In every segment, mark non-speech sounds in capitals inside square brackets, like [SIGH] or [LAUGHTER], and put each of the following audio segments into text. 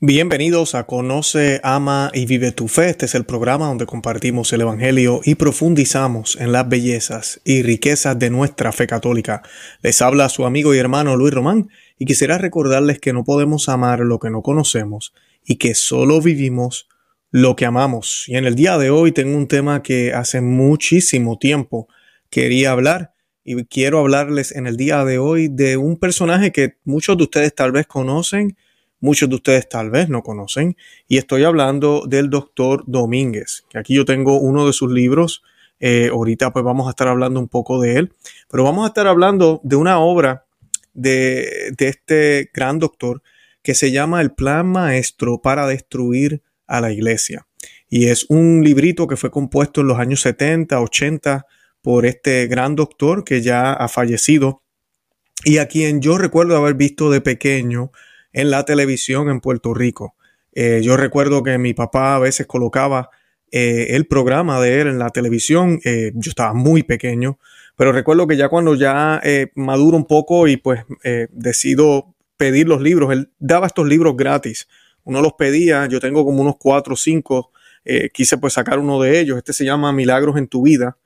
Bienvenidos a Conoce, Ama y Vive tu Fe. Este es el programa donde compartimos el Evangelio y profundizamos en las bellezas y riquezas de nuestra fe católica. Les habla su amigo y hermano Luis Román y quisiera recordarles que no podemos amar lo que no conocemos y que solo vivimos lo que amamos. Y en el día de hoy tengo un tema que hace muchísimo tiempo quería hablar y quiero hablarles en el día de hoy de un personaje que muchos de ustedes tal vez conocen muchos de ustedes tal vez no conocen, y estoy hablando del doctor Domínguez, aquí yo tengo uno de sus libros, eh, ahorita pues vamos a estar hablando un poco de él, pero vamos a estar hablando de una obra de, de este gran doctor que se llama El Plan Maestro para Destruir a la Iglesia. Y es un librito que fue compuesto en los años 70, 80 por este gran doctor que ya ha fallecido y a quien yo recuerdo haber visto de pequeño en la televisión en Puerto Rico. Eh, yo recuerdo que mi papá a veces colocaba eh, el programa de él en la televisión. Eh, yo estaba muy pequeño, pero recuerdo que ya cuando ya maduro un poco y pues decido pedir los libros, él daba estos libros gratis. Uno los pedía, yo tengo como unos cuatro o cinco, quise pues sacar uno de ellos. Este se llama Milagros en tu vida.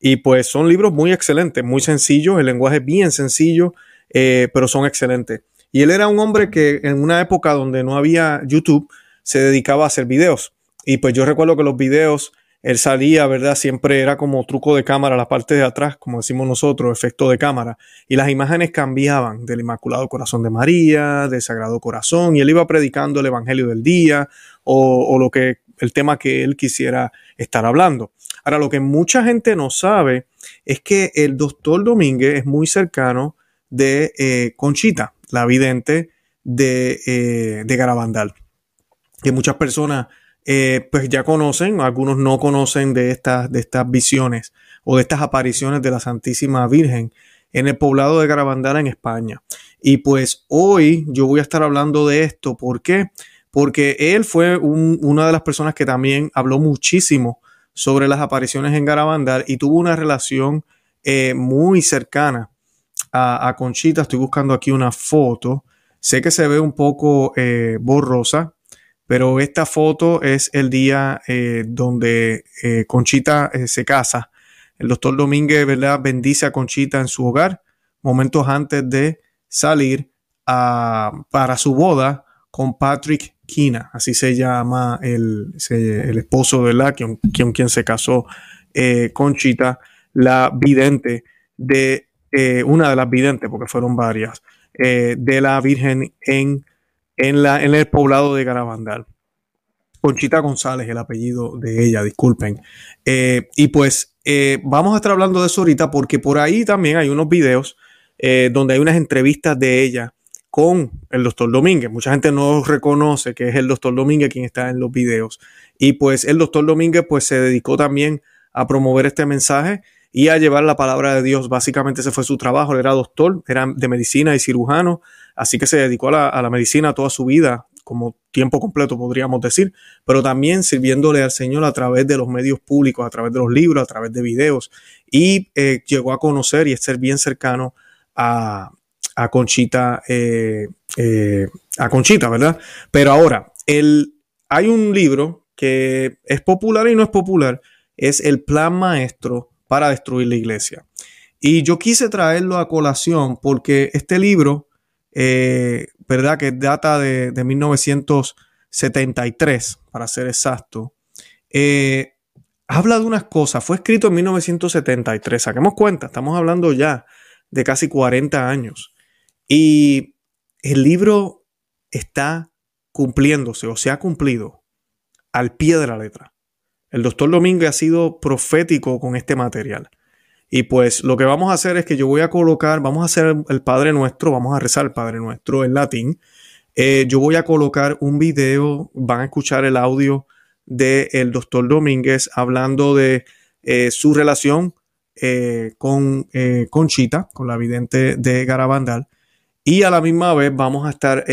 Y pues son libros muy excelentes, muy sencillos, el lenguaje es bien sencillo, pero son excelentes. Y él era un hombre que en una época donde no había YouTube se dedicaba a hacer videos. Y pues yo recuerdo que los videos, él salía, ¿verdad? Siempre era como truco de cámara, la parte de atrás, como decimos nosotros, efecto de cámara. Y las imágenes cambiaban del Inmaculado Corazón de María, del Sagrado Corazón, y él iba predicando el Evangelio del día o, lo que, el tema que él quisiera estar hablando. Ahora, lo que mucha gente no sabe es que el doctor Domínguez es muy cercano de eh, Conchita, la vidente de, eh, de Garabandal, que muchas personas eh, pues ya conocen, algunos no conocen de estas, de estas visiones o de estas apariciones de la Santísima Virgen en el poblado de Garabandal en España. Y pues hoy yo voy a estar hablando de esto. ¿Por qué? Porque él fue una de las personas que también habló muchísimo sobre las apariciones en Garabandal y tuvo una relación muy cercana a, Conchita. Estoy buscando aquí una foto. Sé que se ve un poco eh, borrosa, pero esta foto es el día eh, donde eh, Conchita se casa. El doctor Domínguez, ¿verdad? Bendice a Conchita en su hogar, momentos antes de salir para su boda con Patrick Kina, así se llama el, el esposo, ¿verdad? Con, con quien se casó Conchita, la vidente de eh, una de las videntes, porque fueron varias, eh, de la Virgen en, en, la, en el poblado de Garabandal. Conchita González, el apellido de ella, disculpen. Eh, y pues vamos a estar hablando de eso ahorita porque por ahí también hay unos videos donde hay unas entrevistas de ella con el doctor Domínguez. Mucha gente no reconoce que es el doctor Domínguez quien está en los videos. Y pues el doctor Domínguez pues se dedicó también a promover este mensaje y a llevar la palabra de Dios. Básicamente ese fue su trabajo. Él era doctor, era de medicina y cirujano, así que se dedicó a la, medicina toda su vida, como tiempo completo podríamos decir, pero también sirviéndole al Señor a través de los medios públicos, a través de los libros, a través de videos. Y eh, llegó a conocer y a ser bien cercano a, Conchita, eh, eh, a Conchita, ¿verdad? Pero ahora, el, hay un libro que es popular y no es popular, es el Plan Maestro para destruir la iglesia. Y yo quise traerlo a colación porque este libro, eh, ¿verdad? Que data de, 1973, para ser exacto, eh, habla de unas cosas. Fue escrito en 1973, saquemos cuenta, estamos hablando ya de casi 40 años. Y el libro está cumpliéndose o se ha cumplido al pie de la letra. El doctor Domínguez ha sido profético con este material. Y pues lo que vamos a hacer es que yo voy a colocar, vamos a hacer el Padre Nuestro, vamos a rezar el Padre Nuestro en latín. Eh, yo voy a colocar un video, van a escuchar el audio del doctor Domínguez hablando de eh, su relación eh, con Conchita, con la vidente de Garabandal. Y a la misma vez vamos a estar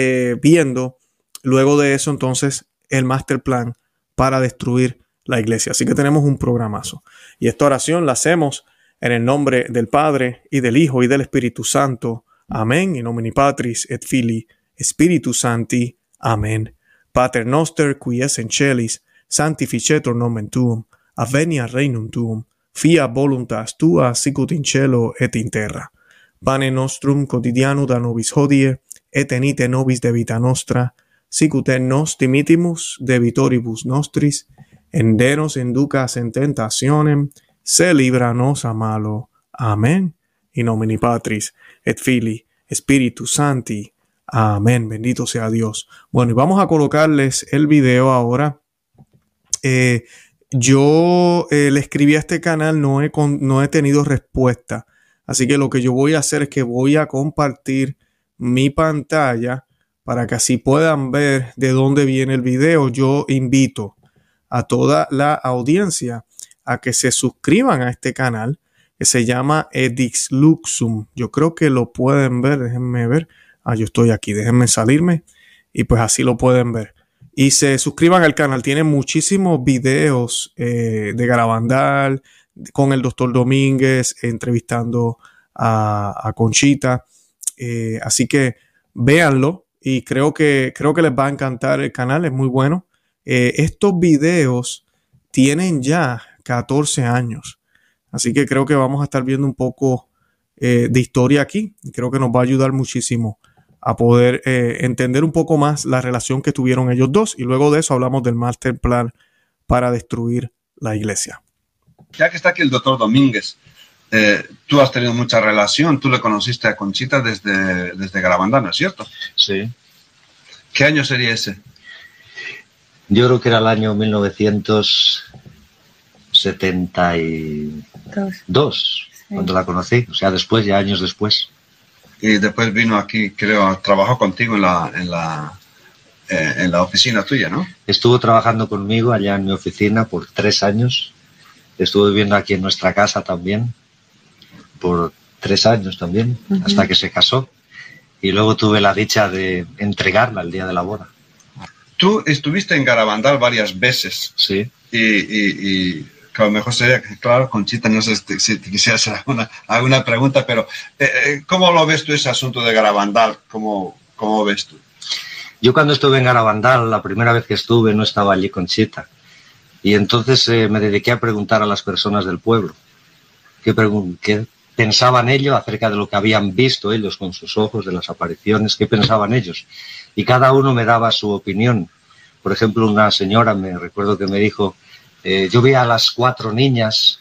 viendo luego de eso entonces el master plan para destruir la iglesia. Así que tenemos un programazo. Y esta oración la hacemos en el nombre del Padre y del Hijo y del Espíritu Santo. Amén. In nomine Patris et Filii Spiritus Santi. Amén. Pater noster qui es in celis, sanctificetur nomen tuum, avenia regnum tuum, fia voluntas tua sicut in cielo et in terra. Pane nostrum quotidiano da nobis hodie, et enite nobis de vita nostra, sicut et nos dimitimus debitoribus nostris, endenos inducas en tentationem, se libra nos a malo. Amén. In nomine Patris, et Filii, Spiritus Santi. Amén. Bendito sea Dios. Bueno, y vamos a colocarles el video ahora. Eh, yo eh, le escribí a este canal, no he, no he tenido respuesta. Así que lo que yo voy a hacer es que voy a compartir mi pantalla para que así puedan ver de dónde viene el video. Yo invito a toda la audiencia a que se suscriban a este canal que se llama Edix Luxum. Yo creo que lo pueden ver, déjenme ver. Ah, yo estoy aquí, déjenme salirme y pues así lo pueden ver y se suscriban al canal. Tiene muchísimos videos eh, de Garabandal con el doctor Domínguez entrevistando a, Conchita. Eh, así que véanlo y creo que, creo que les va a encantar el canal, es muy bueno. Eh, estos videos tienen ya 14 años, así que creo que vamos a estar viendo un poco de historia aquí y creo que nos va a ayudar muchísimo a poder eh, entender un poco más la relación que tuvieron ellos dos y luego de eso hablamos del master plan para destruir la iglesia. Ya que está aquí el doctor Domínguez, eh, tú has tenido mucha relación, tú le conociste a Conchita desde, desde Garabandana, cierto? Sí. ¿Qué año sería ese? Yo creo que era el año 1972, cuando la conocí, o sea, después, ya años después y después vino aquí, creo, trabajó contigo en la, en la, eh, en la oficina tuya, ¿no? Estuvo trabajando conmigo allá en mi oficina por tres años. Estuvo viviendo aquí en nuestra casa también por tres años también, hasta que se casó. Y luego tuve la dicha de entregarla el día de la boda. Tú estuviste en Garabandal varias veces. Sí. Y, y lo mejor sería, claro, Conchita, no sé si te quisiera hacer alguna, alguna pregunta, pero eh, eh, ¿cómo lo ves tú ese asunto de Garabandal? ¿Cómo, ¿Cómo ves tú? Yo cuando estuve en Garabandal, la primera vez que estuve, no estaba allí Conchita. Y entonces eh, me dediqué a preguntar a las personas del pueblo qué, qué pensaban ellos acerca de lo que habían visto ellos con sus ojos, de las apariciones, qué pensaban ellos. Y cada uno me daba su opinión. Por ejemplo, una señora me recuerdo que me dijo, eh, yo vi a las cuatro niñas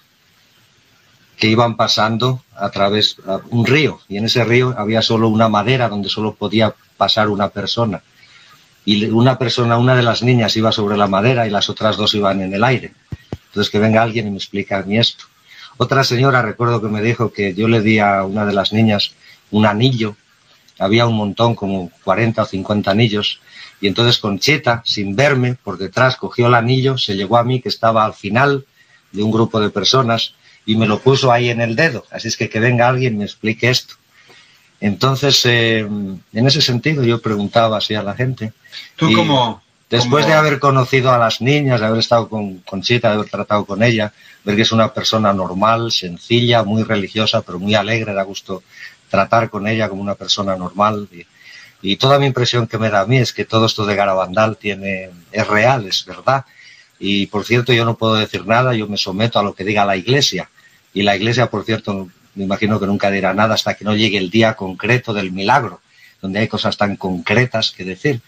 que iban pasando a través de un río y en ese río había solo una madera donde solo podía pasar una persona. Y una persona, una de las niñas iba sobre la madera y las otras dos iban en el aire. Entonces que venga alguien y me explique a mí esto. Otra señora recuerdo que me dijo que yo le di a una de las niñas un anillo. Había un montón, como 40 o 50 anillos, y entonces Concheta, sin verme, por detrás cogió el anillo, se llegó a mí, que estaba al final de un grupo de personas, y me lo puso ahí en el dedo. Así es que que venga alguien y me explique esto. Entonces, eh, en ese sentido, yo preguntaba así a la gente. ¿Tú cómo, Después de haber conocido a las niñas, de haber estado con Conchita, de haber tratado con ella, ver que es una persona normal, sencilla, muy religiosa, pero muy alegre, da gusto tratar con ella como una persona normal. Y, toda mi impresión que me da a mí es que todo esto de Garabandal tiene, es real, es verdad. Y por cierto, yo no puedo decir nada, yo me someto a lo que diga la Iglesia. Y la Iglesia, por cierto, me imagino que nunca dirá nada hasta que no llegue el día concreto del milagro, donde hay cosas tan concretas que decir.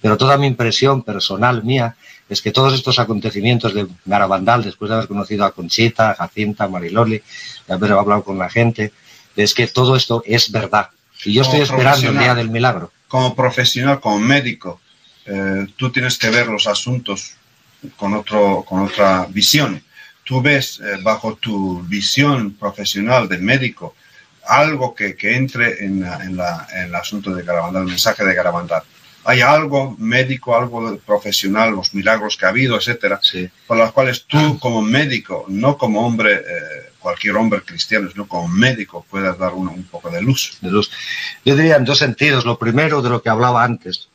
Pero toda mi impresión personal mía es que todos estos acontecimientos de Garabandal, después de haber conocido a Conchita, a Jacinta, a Mariloli, de haber hablado con la gente, es que todo esto es verdad. Y yo estoy esperando el día del milagro como profesional, como médico, eh, tú tienes que ver los asuntos con, otro, con otra visión. Tú ves eh, bajo tu visión profesional de médico algo que, que entre en, en, la, en, el asunto de Garabandal, el mensaje de Garabandal. Hay algo médico, algo profesional, los milagros que ha habido, etcétera, sí. por los cuales tú como médico, no como hombre eh, cualquier hombre cristiano, sino como médico, pueda dar un, poco de luz. de luz. Yo diría en dos sentidos. Lo primero, de lo que hablaba antes,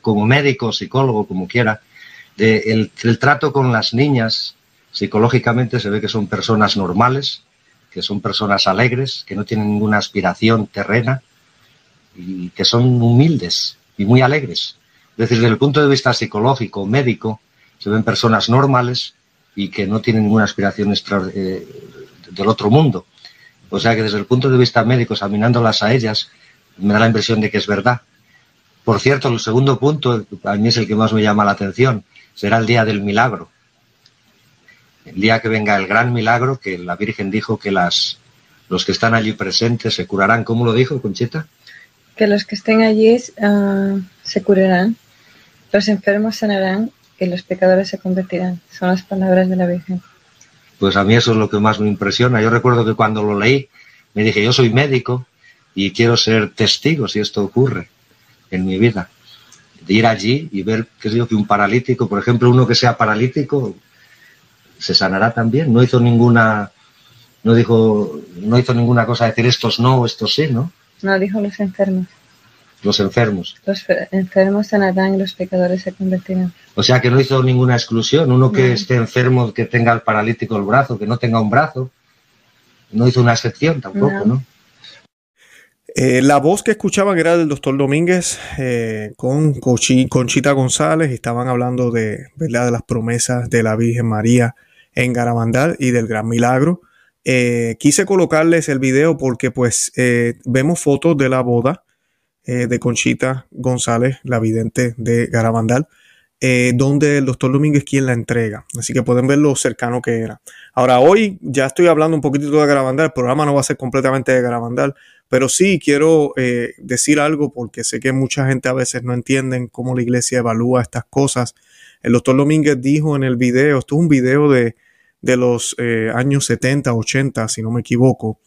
como médico, psicólogo, como quiera, de el, el trato con las niñas, psicológicamente se ve que son personas normales, que son personas alegres, que no tienen ninguna aspiración terrena y que son humildes y muy alegres. Es decir, desde el punto de vista psicológico, médico, se ven personas normales y que no tienen ninguna aspiración eh, del otro mundo. O sea que desde el punto de vista médico, examinándolas a ellas, me da la impresión de que es verdad. Por cierto, el segundo punto, a mí es el que más me llama la atención, será el día del milagro. El día que venga el gran milagro, que la Virgen dijo que las, los que están allí presentes se curarán. ¿Cómo lo dijo, Conchita? Que los que estén allí uh, se curarán, los enfermos sanarán y los pecadores se convertirán. Son las palabras de la Virgen. Pues a mí eso es lo que más me impresiona. Yo recuerdo que cuando lo leí, me dije, yo soy médico y quiero ser testigo si esto ocurre en mi vida. De ir allí y ver, qué sé yo, que un paralítico, por ejemplo, uno que sea paralítico, se sanará también. No hizo ninguna, no dijo, no hizo ninguna cosa de decir estos no, estos sí, ¿no? No, dijo los enfermos. Los enfermos. Los enfermos sanarán y los pecadores se convertirán. O sea que no hizo ninguna exclusión. Uno que esté enfermo, que tenga el paralítico el brazo, que no tenga un brazo, no hizo una excepción tampoco, ¿no? Eh, la voz que escuchaban era del doctor Domínguez eh, con Conchita González y estaban hablando de, ¿verdad? de las promesas de la Virgen María en Garabandal y del gran milagro. Eh, quise colocarles el video porque pues vemos fotos de la boda de Conchita González, la vidente de Garabandal. donde el doctor Domínguez quien la entrega. Así que pueden ver lo cercano que era. Ahora, hoy ya estoy hablando un poquito de Garabandal. El programa no va a ser completamente de Garabandal, pero sí quiero eh, decir algo porque sé que mucha gente a veces no entienden cómo la iglesia evalúa estas cosas. El doctor Domínguez dijo en el video, esto es un video de, los eh, años 70, 80, si no me equivoco,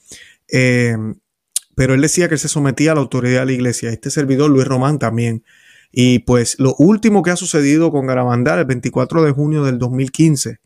pero él decía que se sometía a la autoridad de la iglesia. Este servidor, Luis Román, también. Y pues lo último que ha sucedido con Garabandal, el 24 de junio del 2015,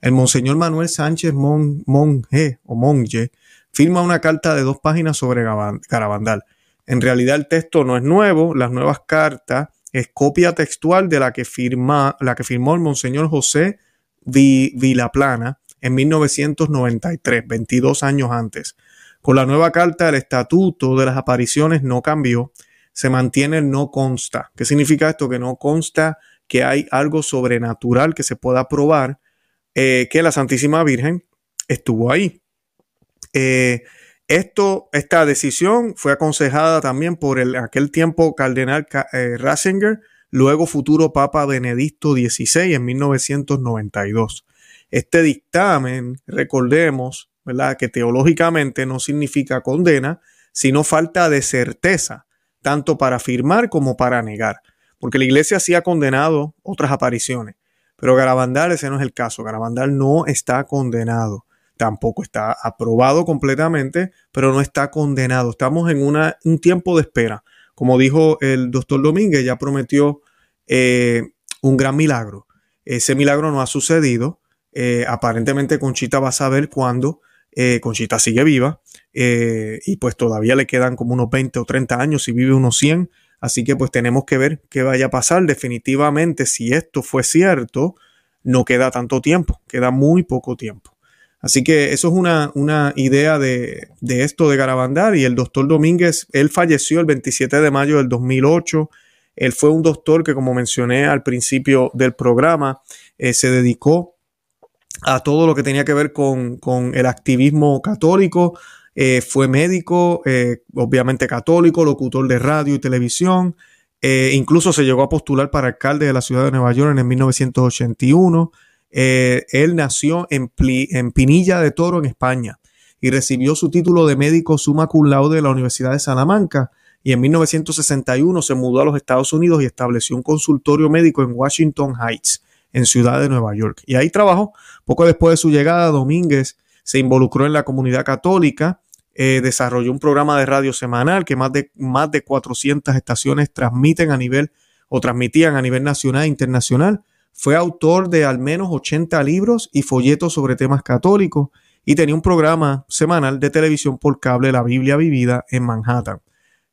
el monseñor Manuel Sánchez Monje o Monje firma una carta de dos páginas sobre Garabandal. En realidad el texto no es nuevo, las nuevas cartas es copia textual de la que, firma, la que firmó el monseñor José Vilaplana en 1993, 22 años antes. Con la nueva carta, el estatuto de las apariciones no cambió, se mantiene no consta. ¿Qué significa esto? Que no consta que hay algo sobrenatural que se pueda probar eh, que la Santísima Virgen estuvo ahí. Eh, esto, esta decisión fue aconsejada también por el aquel tiempo cardenal eh, Ratzinger, luego futuro Papa Benedicto XVI en 1992. Este dictamen, recordemos, ¿verdad? que teológicamente no significa condena, sino falta de certeza, tanto para afirmar como para negar, porque la iglesia sí ha condenado otras apariciones, pero Garabandal ese no es el caso, Garabandal no está condenado tampoco está aprobado completamente, pero no está condenado. Estamos en una, un tiempo de espera. Como dijo el doctor Domínguez, ya prometió eh, un gran milagro. Ese milagro no ha sucedido. Eh, aparentemente Conchita va a saber cuándo. Eh, Conchita sigue viva y pues todavía le quedan como unos 20 o 30 años y vive unos 100. Así que pues tenemos que ver qué vaya a pasar. Definitivamente, si esto fue cierto, no queda tanto tiempo, queda muy poco tiempo. Así que eso es una, una idea de, de, esto de Garabandal y el doctor Domínguez, él falleció el 27 de mayo del 2008. Él fue un doctor que, como mencioné al principio del programa, eh, se dedicó a todo lo que tenía que ver con, con el activismo católico. Eh, fue médico, eh, obviamente católico, locutor de radio y televisión. incluso se llegó a postular para alcalde de la ciudad de Nueva York en el 1981. Eh, él nació en, en, Pinilla de Toro, en España, y recibió su título de médico summa cum laude de la Universidad de Salamanca. Y en 1961 se mudó a los Estados Unidos y estableció un consultorio médico en Washington Heights, en Ciudad de Nueva York. Y ahí trabajó. Poco después de su llegada, Domínguez se involucró en la comunidad católica, eh, desarrolló un programa de radio semanal que más de, más de 400 estaciones transmiten a nivel o transmitían a nivel nacional e internacional fue autor de al menos 80 libros y folletos sobre temas católicos y tenía un programa semanal de televisión por cable, La Biblia Vivida, en Manhattan.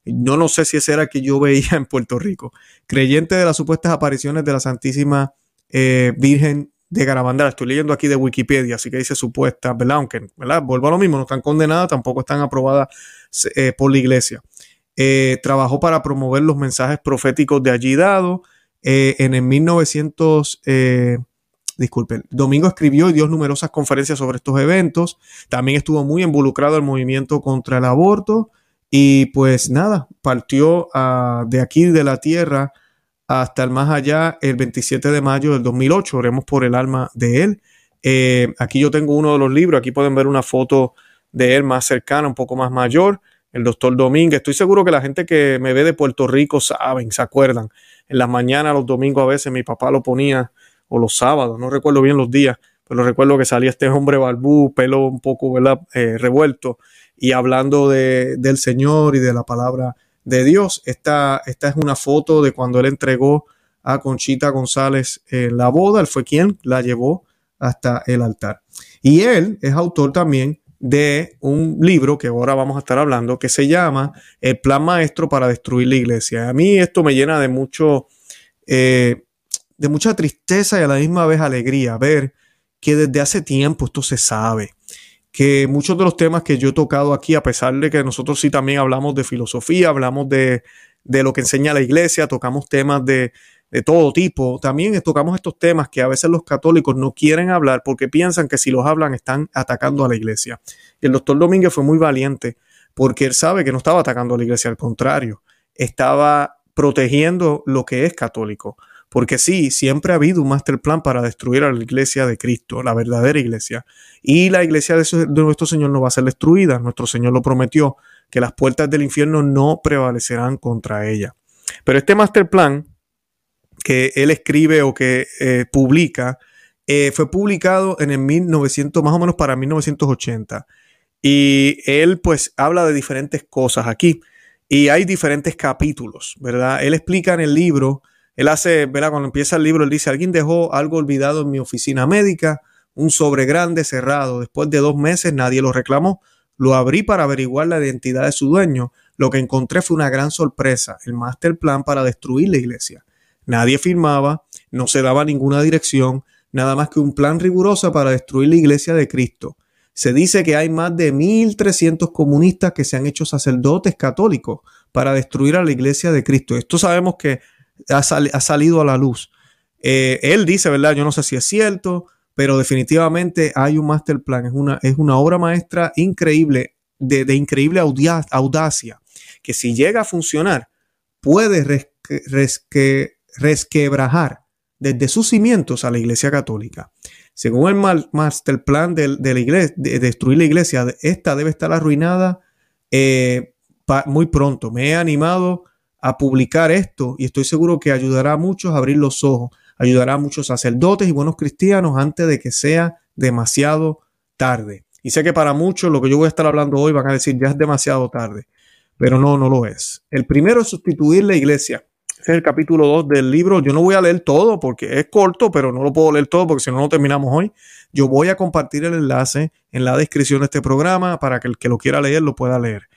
Yo no sé si ese era el que yo veía en Puerto Rico. Creyente de las supuestas apariciones de la Santísima eh, Virgen de Garabandal. Estoy leyendo aquí de Wikipedia, así que dice supuesta, ¿verdad? Aunque, ¿verdad? Vuelvo a lo mismo, no están condenadas, tampoco están aprobadas eh, por la iglesia. Eh, trabajó para promover los mensajes proféticos de allí dados eh, en el 1900, eh, disculpen, Domingo escribió y dio numerosas conferencias sobre estos eventos. También estuvo muy involucrado en el movimiento contra el aborto y pues nada, partió ah, de aquí de la tierra hasta el más allá el 27 de mayo del 2008. Oremos por el alma de él. Eh, aquí yo tengo uno de los libros, aquí pueden ver una foto de él más cercana, un poco más mayor, el doctor Domínguez. Estoy seguro que la gente que me ve de Puerto Rico saben, se acuerdan. En las mañanas, los domingos a veces mi papá lo ponía, o los sábados, no recuerdo bien los días, pero recuerdo que salía este hombre barbú, pelo un poco. Eh, revuelto, y hablando de, del Señor y de la palabra de Dios. Esta, esta es una foto de cuando él entregó a Conchita González en la boda. Él fue quien la llevó hasta el altar. Y él es autor también de un libro que ahora vamos a estar hablando que se llama El Plan Maestro para Destruir la Iglesia. A mí esto me llena de mucho, eh, de mucha tristeza y a la misma vez alegría ver que desde hace tiempo esto se sabe, que muchos de los temas que yo he tocado aquí, a pesar de que nosotros sí también hablamos de filosofía, hablamos de, de lo que enseña la iglesia, tocamos temas de, de todo tipo. También tocamos estos temas que a veces los católicos no quieren hablar porque piensan que si los hablan están atacando a la iglesia. Y el doctor Domínguez fue muy valiente porque él sabe que no estaba atacando a la iglesia, al contrario, estaba protegiendo lo que es católico. Porque sí, siempre ha habido un master plan para destruir a la iglesia de Cristo, la verdadera iglesia. Y la iglesia de, nuestro Señor no va a ser destruida. Nuestro Señor lo prometió, que las puertas del infierno no prevalecerán contra ella. Pero este master plan que él escribe o que eh, publica, eh, fue publicado en el 1900, más o menos para 1980. Y él pues habla de diferentes cosas aquí. Y hay diferentes capítulos, ¿verdad? Él explica en el libro, él hace, ¿verdad? Cuando empieza el libro, él dice, alguien dejó algo olvidado en mi oficina médica, un sobre grande cerrado. Después de dos meses nadie lo reclamó. Lo abrí para averiguar la identidad de su dueño. Lo que encontré fue una gran sorpresa, el master plan para destruir la iglesia. Nadie firmaba, no se daba ninguna dirección, nada más que un plan riguroso para destruir la iglesia de Cristo. Se dice que hay más de 1.300 comunistas que se han hecho sacerdotes católicos para destruir a la iglesia de Cristo. Esto sabemos que ha, salido a la luz. Eh, él dice, ¿verdad? Yo no sé si es cierto, pero definitivamente hay un master plan. Es una, es una obra maestra increíble, de, increíble audacia, que si llega a funcionar, puede resquebrajar desde sus cimientos a la Iglesia Católica. Según el master plan de, la iglesia, de destruir la iglesia, esta debe estar arruinada eh, muy pronto. Me he animado a publicar esto y estoy seguro que ayudará a muchos a abrir los ojos, ayudará a muchos sacerdotes y buenos cristianos antes de que sea demasiado tarde. Y sé que para muchos lo que yo voy a estar hablando hoy van a decir ya es demasiado tarde, pero no, no lo es. El primero es sustituir la iglesia este es el capítulo 2 del libro. Yo no voy a leer todo porque es corto, pero no lo puedo leer todo porque si no, no terminamos hoy. Yo voy a compartir el enlace en la descripción de este programa para que el que lo quiera leer lo pueda leer.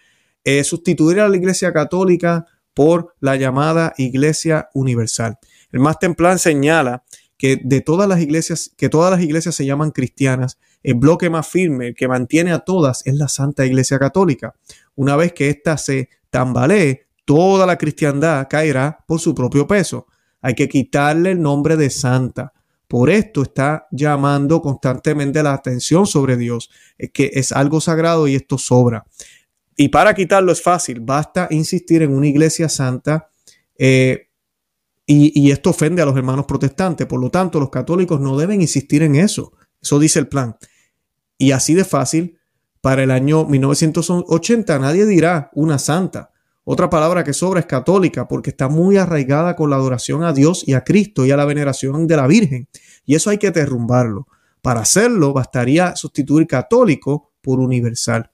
Eh, sustituir a la Iglesia Católica por la llamada Iglesia Universal. El Master Plan señala que de todas las iglesias, que todas las iglesias se llaman cristianas, el bloque más firme, el que mantiene a todas, es la Santa Iglesia Católica. Una vez que ésta se tambalee, toda la cristiandad caerá por su propio peso. Hay que quitarle el nombre de santa. Por esto está llamando constantemente la atención sobre Dios, es que es algo sagrado y esto sobra. Y para quitarlo es fácil, basta insistir en una iglesia santa eh, y, y esto ofende a los hermanos protestantes. Por lo tanto, los católicos no deben insistir en eso. Eso dice el plan. Y así de fácil, para el año 1980 nadie dirá una santa. Otra palabra que sobra es católica porque está muy arraigada con la adoración a Dios y a Cristo y a la veneración de la Virgen. Y eso hay que derrumbarlo. Para hacerlo bastaría sustituir católico por universal.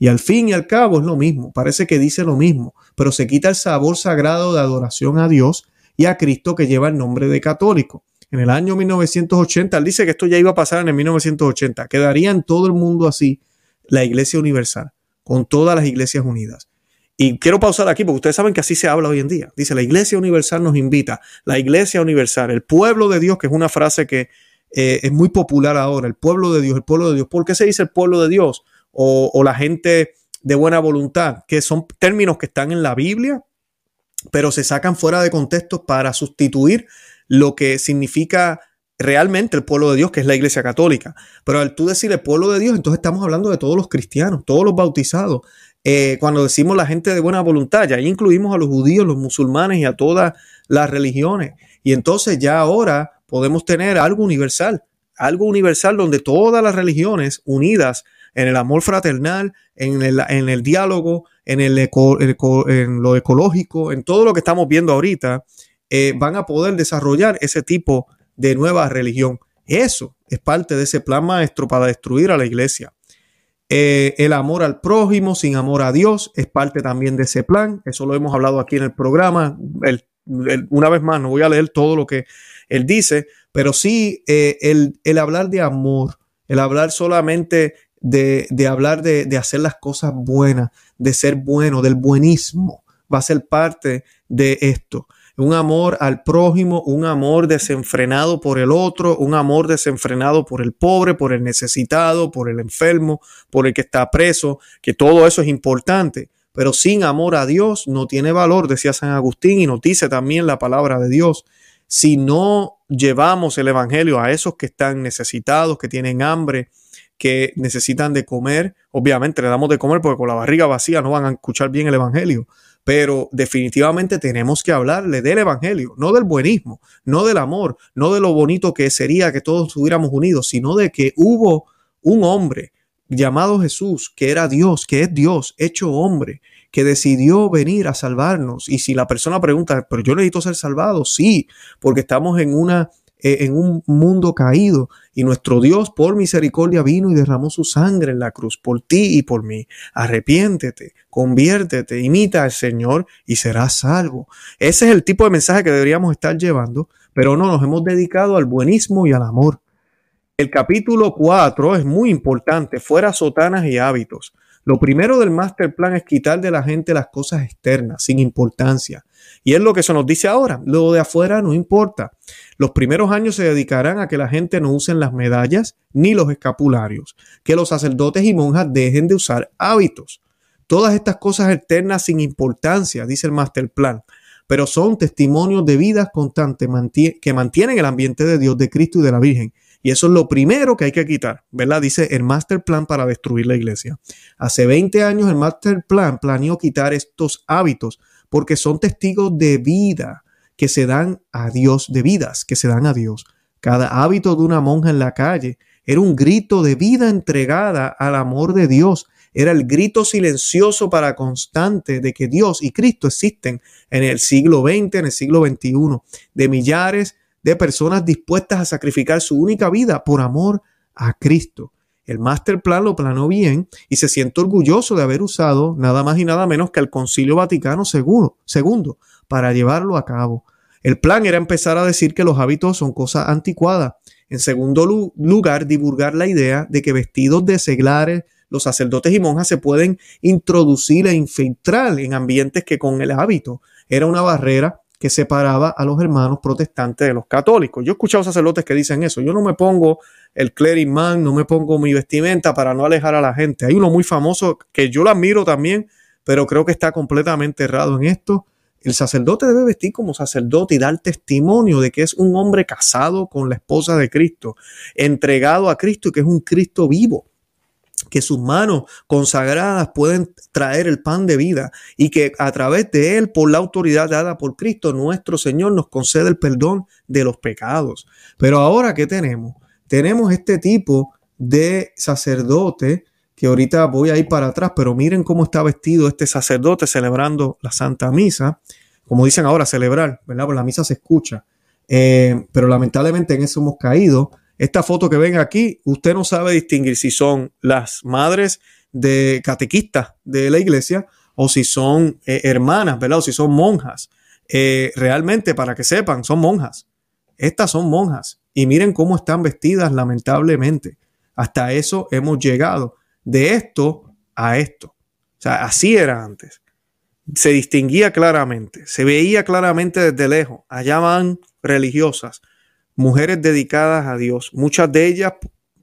Y al fin y al cabo es lo mismo, parece que dice lo mismo, pero se quita el sabor sagrado de adoración a Dios y a Cristo que lleva el nombre de católico. En el año 1980, él dice que esto ya iba a pasar en el 1980, quedaría en todo el mundo así la Iglesia Universal, con todas las iglesias unidas. Y quiero pausar aquí porque ustedes saben que así se habla hoy en día. Dice, la Iglesia Universal nos invita, la Iglesia Universal, el pueblo de Dios, que es una frase que eh, es muy popular ahora, el pueblo de Dios, el pueblo de Dios. ¿Por qué se dice el pueblo de Dios? O, la gente de buena voluntad, que son términos que están en la Biblia, pero se sacan fuera de contexto para sustituir lo que significa realmente el pueblo de Dios, que es la iglesia católica. Pero al tú decir el pueblo de Dios, entonces estamos hablando de todos los cristianos, todos los bautizados. Eh, cuando decimos la gente de buena voluntad, ya incluimos a los judíos, los musulmanes y a todas las religiones. Y entonces ya ahora podemos tener algo universal, algo universal donde todas las religiones unidas en el amor fraternal, en el, en el diálogo, en, el en lo ecológico, en todo lo que estamos viendo ahorita, eh, van a poder desarrollar ese tipo de nueva religión. Eso es parte de ese plan maestro para destruir a la iglesia. Eh, el amor al prójimo sin amor a Dios es parte también de ese plan. Eso lo hemos hablado aquí en el programa. una vez más, no voy a leer todo lo que él dice, pero sí eh, el, hablar de amor, el hablar solamente de, hablar de, de, hacer las cosas buenas, de ser bueno, del buenismo, va a ser parte de esto un amor al prójimo, un amor desenfrenado por el otro, un amor desenfrenado por el pobre, por el necesitado, por el enfermo, por el que está preso, que todo eso es importante. Pero sin amor a Dios no tiene valor, decía San Agustín, y nos dice también la palabra de Dios. Si no llevamos el Evangelio a esos que están necesitados, que tienen hambre, que necesitan de comer, obviamente le damos de comer porque con la barriga vacía no van a escuchar bien el Evangelio pero definitivamente tenemos que hablarle del Evangelio, no del buenismo, no del amor, no de lo bonito que sería que todos estuviéramos unidos, sino de que hubo un hombre llamado Jesús, que era Dios, que es Dios, hecho hombre, que decidió venir a salvarnos. Y si la persona pregunta, pero yo necesito ser salvado, sí, porque estamos en una eh, en un mundo caído y nuestro Dios por misericordia vino y derramó su sangre en la cruz por ti y por mí. Arrepiéntete, conviértete, imita al Señor y serás salvo. Ese es el tipo de mensaje que deberíamos estar llevando, pero no nos hemos dedicado al buenismo y al amor. El capítulo 4 es muy importante, fuera sotanas y hábitos. Lo primero del master plan es quitar de la gente las cosas externas, sin importancia. Y es lo que se nos dice ahora. Lo de afuera no importa. Los primeros años se dedicarán a que la gente no usen las medallas ni los escapularios, que los sacerdotes y monjas dejen de usar hábitos. Todas estas cosas externas sin importancia, dice el master plan, pero son testimonios de vidas constantes que mantienen el ambiente de Dios, de Cristo y de la Virgen. Y eso es lo primero que hay que quitar, ¿verdad? Dice el master plan para destruir la iglesia. Hace 20 años el master plan planeó quitar estos hábitos porque son testigos de vida que se dan a Dios, de vidas que se dan a Dios. Cada hábito de una monja en la calle era un grito de vida entregada al amor de Dios. Era el grito silencioso para constante de que Dios y Cristo existen en el siglo XX, en el siglo XXI, de millares de personas dispuestas a sacrificar su única vida por amor a Cristo. El master plan lo planó bien y se siente orgulloso de haber usado nada más y nada menos que el Concilio Vaticano II para llevarlo a cabo. El plan era empezar a decir que los hábitos son cosas anticuadas. En segundo lugar, divulgar la idea de que vestidos de seglares, los sacerdotes y monjas se pueden introducir e infiltrar en ambientes que con el hábito era una barrera que separaba a los hermanos protestantes de los católicos. Yo he escuchado sacerdotes que dicen eso. Yo no me pongo el clericman, no me pongo mi vestimenta para no alejar a la gente. Hay uno muy famoso que yo lo admiro también, pero creo que está completamente errado en esto. El sacerdote debe vestir como sacerdote y dar testimonio de que es un hombre casado con la esposa de Cristo, entregado a Cristo y que es un Cristo vivo que sus manos consagradas pueden traer el pan de vida y que a través de él, por la autoridad dada por Cristo, nuestro Señor nos concede el perdón de los pecados. Pero ahora, ¿qué tenemos? Tenemos este tipo de sacerdote que ahorita voy a ir para atrás, pero miren cómo está vestido este sacerdote celebrando la Santa Misa, como dicen ahora, celebrar, ¿verdad? Porque la misa se escucha. Eh, pero lamentablemente en eso hemos caído esta foto que ven aquí, usted no sabe distinguir si son las madres de catequistas de la iglesia o si son eh, hermanas, ¿verdad? O si son monjas. Eh, realmente, para que sepan, son monjas. Estas son monjas. Y miren cómo están vestidas, lamentablemente. Hasta eso hemos llegado. De esto a esto. O sea, así era antes. Se distinguía claramente, se veía claramente desde lejos. Allá van religiosas, mujeres dedicadas a Dios, muchas de ellas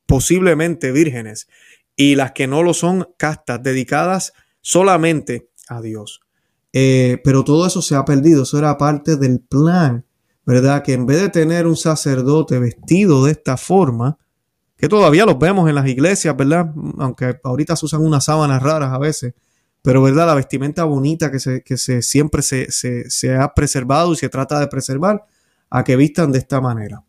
posiblemente vírgenes y las que no lo son castas, dedicadas solamente a Dios. Eh, pero todo eso se ha perdido, eso era parte del plan, ¿verdad? Que en vez de tener un sacerdote vestido de esta forma, que todavía los vemos en las iglesias, ¿verdad? Aunque ahorita se usan unas sábanas raras a veces, pero ¿verdad? La vestimenta bonita que, se, que se, siempre se, se ha preservado y se trata de preservar, a que vistan de esta manera,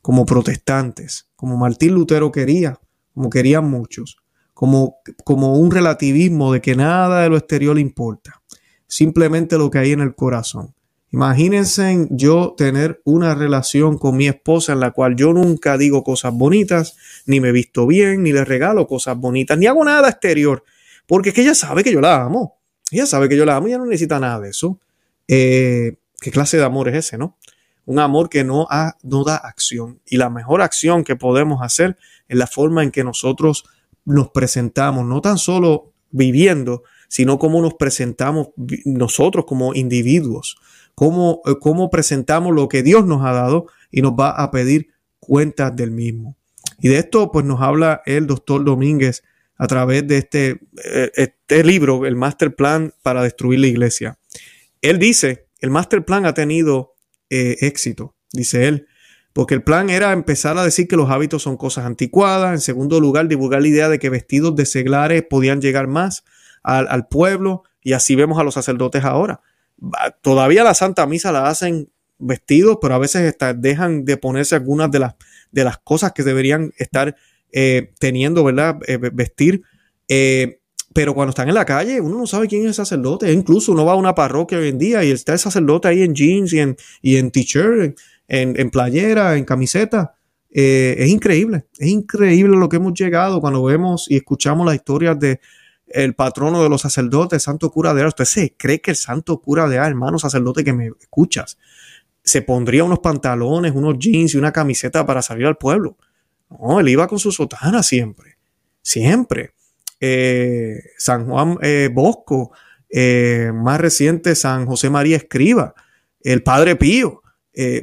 como protestantes, como Martín Lutero quería, como querían muchos, como, como un relativismo de que nada de lo exterior importa, simplemente lo que hay en el corazón. Imagínense yo tener una relación con mi esposa en la cual yo nunca digo cosas bonitas, ni me visto bien, ni le regalo cosas bonitas, ni hago nada exterior, porque es que ella sabe que yo la amo. Ella sabe que yo la amo y ella no necesita nada de eso. Eh, ¿Qué clase de amor es ese, no? Un amor que no, no da acción. Y la mejor acción que podemos hacer es la forma en que nosotros nos presentamos, no tan solo viviendo, sino cómo nos presentamos nosotros como individuos cómo, eh, cómo presentamos lo que Dios nos ha dado y nos va a pedir cuentas del mismo. Y de esto pues nos habla el doctor Domínguez a través de este, eh, este libro, el Master Plan para destruir la iglesia. Él dice, el Master Plan ha tenido eh, éxito, dice él, porque el plan era empezar a decir que los hábitos son cosas anticuadas, en segundo lugar, divulgar la idea de que vestidos de seglares podían llegar más al, al pueblo, y así vemos a los sacerdotes ahora todavía la Santa Misa la hacen vestidos, pero a veces dejan de ponerse algunas de las, de las cosas que deberían estar eh, teniendo, ¿verdad? Eh, vestir. Eh, pero cuando están en la calle, uno no sabe quién es el sacerdote. Incluso uno va a una parroquia hoy en día y está el sacerdote ahí en jeans y en, y en t-shirt, en, en, playera, en camiseta. es increíble, es increíble lo que hemos llegado cuando vemos y escuchamos las historias de, el patrono de los sacerdotes, santo cura de Ars. ¿Usted se cree que el santo cura de Ars, hermano sacerdote que me escuchas, se pondría unos pantalones, unos jeans y una camiseta para salir al pueblo? No, él iba con su sotana siempre, siempre. Eh, San Juan eh, Bosco, eh, más reciente San José María Escriba, el Padre Pío.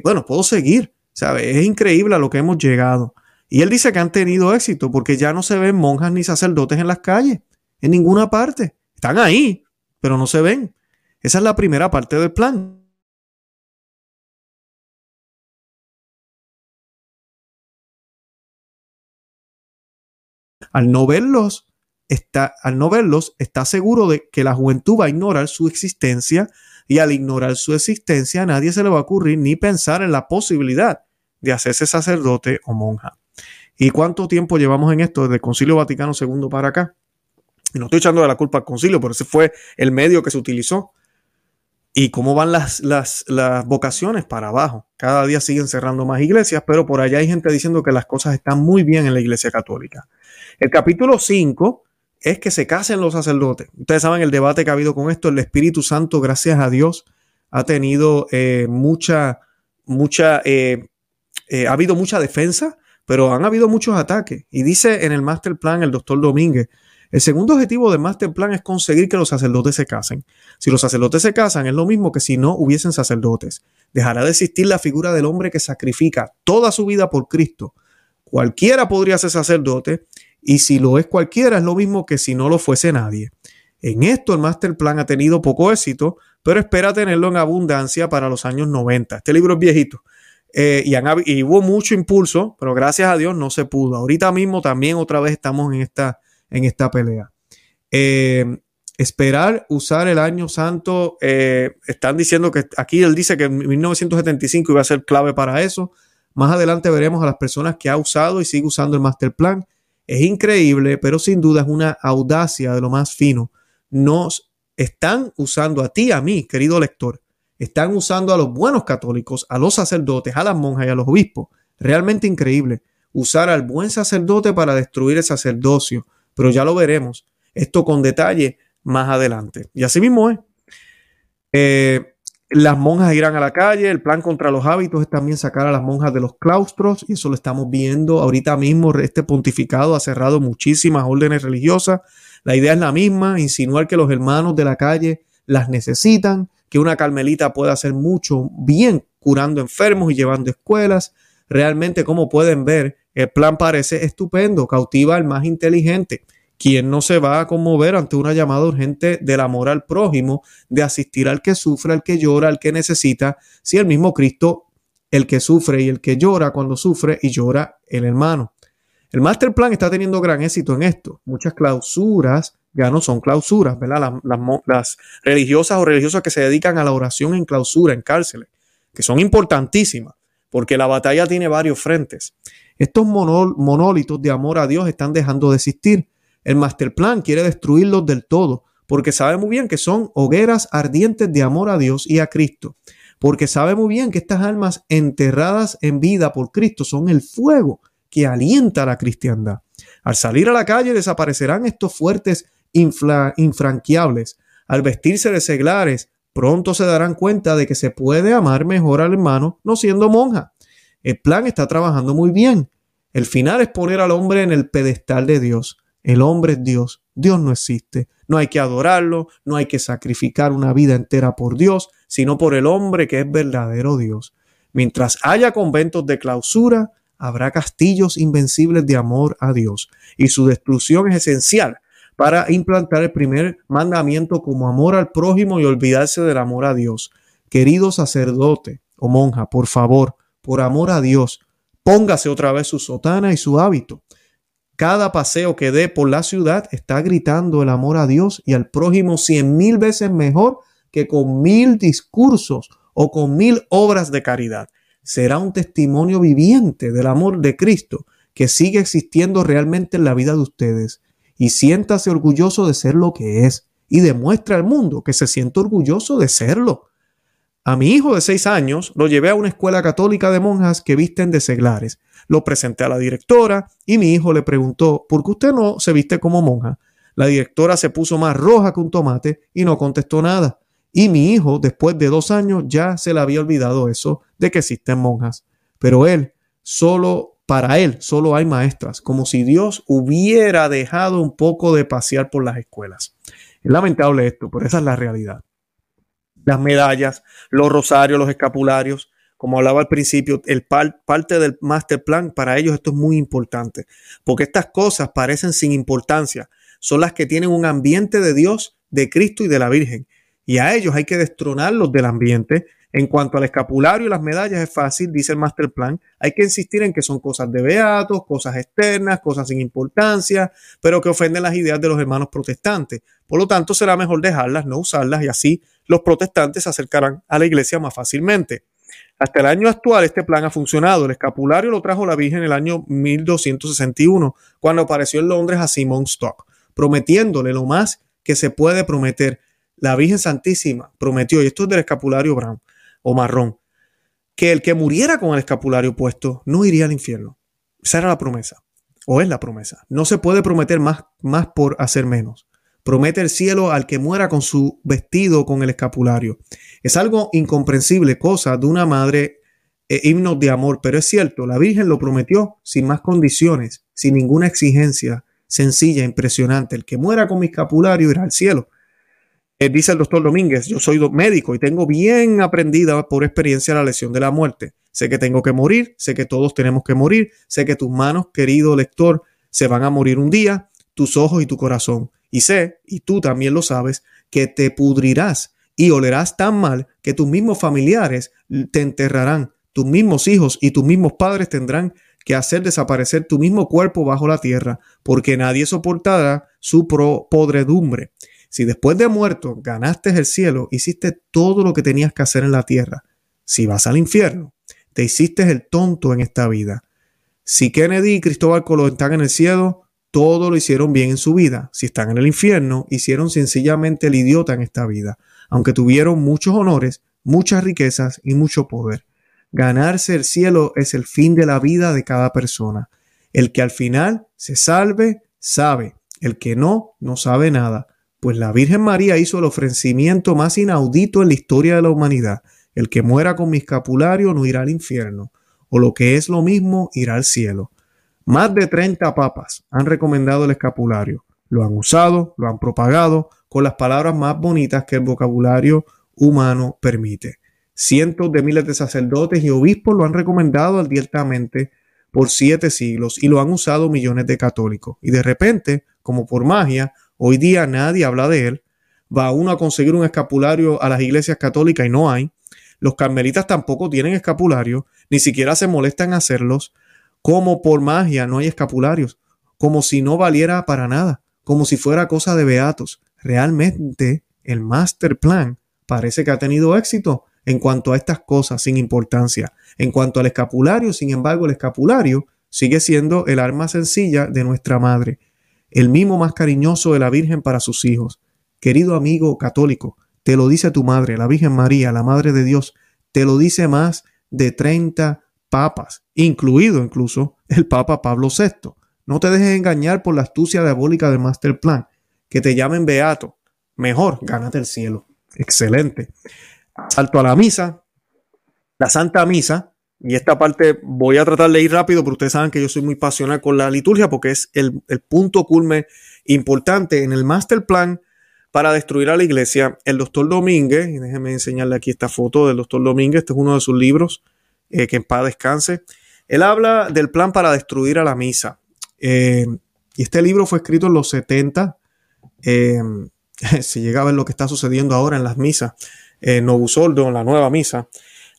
bueno, puedo seguir, ¿sabe? Es increíble a lo que hemos llegado. Y él dice que han tenido éxito porque ya no se ven monjas ni sacerdotes en las calles en ninguna parte. Están ahí, pero no se ven. Esa es la primera parte del plan. Al no verlos, está, al no verlos, está seguro de que la juventud va a ignorar su existencia y al ignorar su existencia a nadie se le va a ocurrir ni pensar en la posibilidad de hacerse sacerdote o monja. ¿Y cuánto tiempo llevamos en esto desde el Concilio Vaticano II para acá? No estoy echando de la culpa al concilio, pero ese fue el medio que se utilizó. Y cómo van las, las, las vocaciones para abajo. Cada día siguen cerrando más iglesias, pero por allá hay gente diciendo que las cosas están muy bien en la iglesia católica. El capítulo 5 es que se casen los sacerdotes. Ustedes saben el debate que ha habido con esto. El Espíritu Santo, gracias a Dios, ha tenido eh, mucha, mucha, eh, eh, ha habido mucha defensa, pero han habido muchos ataques. Y dice en el master plan el doctor Domínguez, el segundo objetivo del Master Plan es conseguir que los sacerdotes se casen. Si los sacerdotes se casan, es lo mismo que si no hubiesen sacerdotes. Dejará de existir la figura del hombre que sacrifica toda su vida por Cristo. Cualquiera podría ser sacerdote y si lo es cualquiera es lo mismo que si no lo fuese nadie. En esto el Master Plan ha tenido poco éxito, pero espera tenerlo en abundancia para los años 90. Este libro es viejito. Eh, y, y, hubo mucho impulso, pero gracias a Dios no se pudo. Ahorita mismo también otra vez estamos en esta en esta pelea. Eh, esperar usar el año santo, eh, están diciendo que aquí él dice que en 1975 iba a ser clave para eso. Más adelante veremos a las personas que ha usado y sigue usando el master plan. Es increíble, pero sin duda es una audacia de lo más fino. Nos están usando a ti, a mí, querido lector. Están usando a los buenos católicos, a los sacerdotes, a las monjas y a los obispos. Realmente increíble. Usar al buen sacerdote para destruir el sacerdocio pero ya lo veremos. Esto con detalle más adelante. Y así mismo es. Eh, las monjas irán a la calle. El plan contra los hábitos es también sacar a las monjas de los claustros. Y eso lo estamos viendo ahorita mismo. Este pontificado ha cerrado muchísimas órdenes religiosas. La idea es la misma, insinuar que los hermanos de la calle las necesitan, que una carmelita puede hacer mucho bien curando enfermos y llevando escuelas. Realmente, como pueden ver, el plan parece estupendo, cautiva al más inteligente. ¿Quién no se va a conmover ante una llamada urgente del amor al prójimo, de asistir al que sufre, al que llora, al que necesita, si el mismo Cristo, el que sufre y el que llora cuando sufre y llora el hermano? El Master Plan está teniendo gran éxito en esto. Muchas clausuras ya no son clausuras, ¿verdad? Las, las, religiosas o religiosas que se dedican a la oración en clausura, en cárceles, que son importantísimas, porque la batalla tiene varios frentes. Estos monólitos de amor a Dios están dejando de existir. El master plan quiere destruirlos del todo, porque sabe muy bien que son hogueras ardientes de amor a Dios y a Cristo, porque sabe muy bien que estas almas enterradas en vida por Cristo son el fuego que alienta a la cristiandad. Al salir a la calle desaparecerán estos fuertes infranqueables. Al vestirse de seglares, pronto se darán cuenta de que se puede amar mejor al hermano no siendo monja. El plan está trabajando muy bien. El final es poner al hombre en el pedestal de Dios. El hombre es Dios. Dios no existe. No hay que adorarlo, no hay que sacrificar una vida entera por Dios, sino por el hombre que es verdadero Dios. Mientras haya conventos de clausura, habrá castillos invencibles de amor a Dios. Y su destrucción es esencial para implantar el primer mandamiento como amor al prójimo y olvidarse del amor a Dios. Querido sacerdote o monja, por favor, por amor a Dios, póngase otra vez su sotana y su hábito. Cada paseo que dé por la ciudad está gritando el amor a Dios y al prójimo cien mil veces mejor que con mil discursos o con mil obras de caridad. Será un testimonio viviente del amor de Cristo que sigue existiendo realmente en la vida de ustedes. Y siéntase orgulloso de ser lo que es y demuestra al mundo que se siente orgulloso de serlo. A mi hijo de seis años lo llevé a una escuela católica de monjas que visten de seglares lo presenté a la directora y mi hijo le preguntó, ¿por qué usted no se viste como monja? La directora se puso más roja que un tomate y no contestó nada. Y mi hijo, después de dos años, ya se le había olvidado eso de que existen monjas. Pero él, solo, para él, solo hay maestras, como si Dios hubiera dejado un poco de pasear por las escuelas. Es lamentable esto, pero esa es la realidad. Las medallas, los rosarios, los escapularios, como hablaba al principio, el parte del master plan, para ellos esto es muy importante, porque estas cosas parecen sin importancia, son las que tienen un ambiente de Dios, de Cristo y de la Virgen. Y a ellos hay que destronarlos del ambiente. En cuanto al escapulario y las medallas es fácil, dice el master plan, hay que insistir en que son cosas de beatos, cosas externas, cosas sin importancia, pero que ofenden las ideas de los hermanos protestantes. Por lo tanto, será mejor dejarlas, no usarlas y así los protestantes se acercarán a la iglesia más fácilmente. Hasta el año actual este plan ha funcionado. El escapulario lo trajo la Virgen en el año 1261, cuando apareció en Londres a Simon Stock, prometiéndole lo más que se puede prometer. La Virgen Santísima prometió, y esto es del escapulario brown o marrón, que el que muriera con el escapulario puesto no iría al infierno. Esa era la promesa, o es la promesa. No se puede prometer más, más por hacer menos promete el cielo al que muera con su vestido con el escapulario. Es algo incomprensible, cosa de una madre e himnos de amor, pero es cierto, la Virgen lo prometió sin más condiciones, sin ninguna exigencia, sencilla, impresionante. El que muera con mi escapulario irá al cielo. Eh, dice el doctor Domínguez, yo soy médico y tengo bien aprendida por experiencia la lesión de la muerte. Sé que tengo que morir, sé que todos tenemos que morir, sé que tus manos, querido lector, se van a morir un día, tus ojos y tu corazón. Y sé, y tú también lo sabes, que te pudrirás y olerás tan mal que tus mismos familiares te enterrarán, tus mismos hijos y tus mismos padres tendrán que hacer desaparecer tu mismo cuerpo bajo la tierra, porque nadie soportará su podredumbre. Si después de muerto ganaste el cielo, hiciste todo lo que tenías que hacer en la tierra. Si vas al infierno, te hiciste el tonto en esta vida. Si Kennedy y Cristóbal Colón están en el cielo, todo lo hicieron bien en su vida. Si están en el infierno, hicieron sencillamente el idiota en esta vida, aunque tuvieron muchos honores, muchas riquezas y mucho poder. Ganarse el cielo es el fin de la vida de cada persona. El que al final se salve, sabe. El que no, no sabe nada. Pues la Virgen María hizo el ofrecimiento más inaudito en la historia de la humanidad. El que muera con mi escapulario no irá al infierno, o lo que es lo mismo, irá al cielo. Más de 30 papas han recomendado el escapulario. Lo han usado, lo han propagado con las palabras más bonitas que el vocabulario humano permite. Cientos de miles de sacerdotes y obispos lo han recomendado abiertamente por siete siglos y lo han usado millones de católicos. Y de repente, como por magia. Hoy día nadie habla de él. Va uno a conseguir un escapulario a las iglesias católicas y no hay. Los carmelitas tampoco tienen escapulario, ni siquiera se molestan hacerlos. Como por magia no hay escapularios, como si no valiera para nada, como si fuera cosa de beatos. Realmente el master plan parece que ha tenido éxito en cuanto a estas cosas sin importancia. En cuanto al escapulario, sin embargo, el escapulario sigue siendo el arma sencilla de nuestra madre, el mimo más cariñoso de la Virgen para sus hijos. Querido amigo católico, te lo dice tu madre, la Virgen María, la Madre de Dios, te lo dice más de 30 papas, incluido incluso el Papa Pablo VI. No te dejes engañar por la astucia diabólica del Master Plan. Que te llamen beato. Mejor, gánate el cielo. Excelente. Salto a la misa. La Santa Misa. Y esta parte voy a tratar de ir rápido, pero ustedes saben que yo soy muy pasional con la liturgia porque es el, punto culme importante en el Master Plan para destruir a la iglesia. El doctor Domínguez, y déjenme enseñarle aquí esta foto del doctor Domínguez, este es uno de sus libros, eh, que en paz descanse. Él habla del plan para destruir a la misa. Eh, y este libro fue escrito en los 70. Eh, [LAUGHS] se llega a ver lo que está sucediendo ahora en las misas. En Novusoldo, en la nueva misa.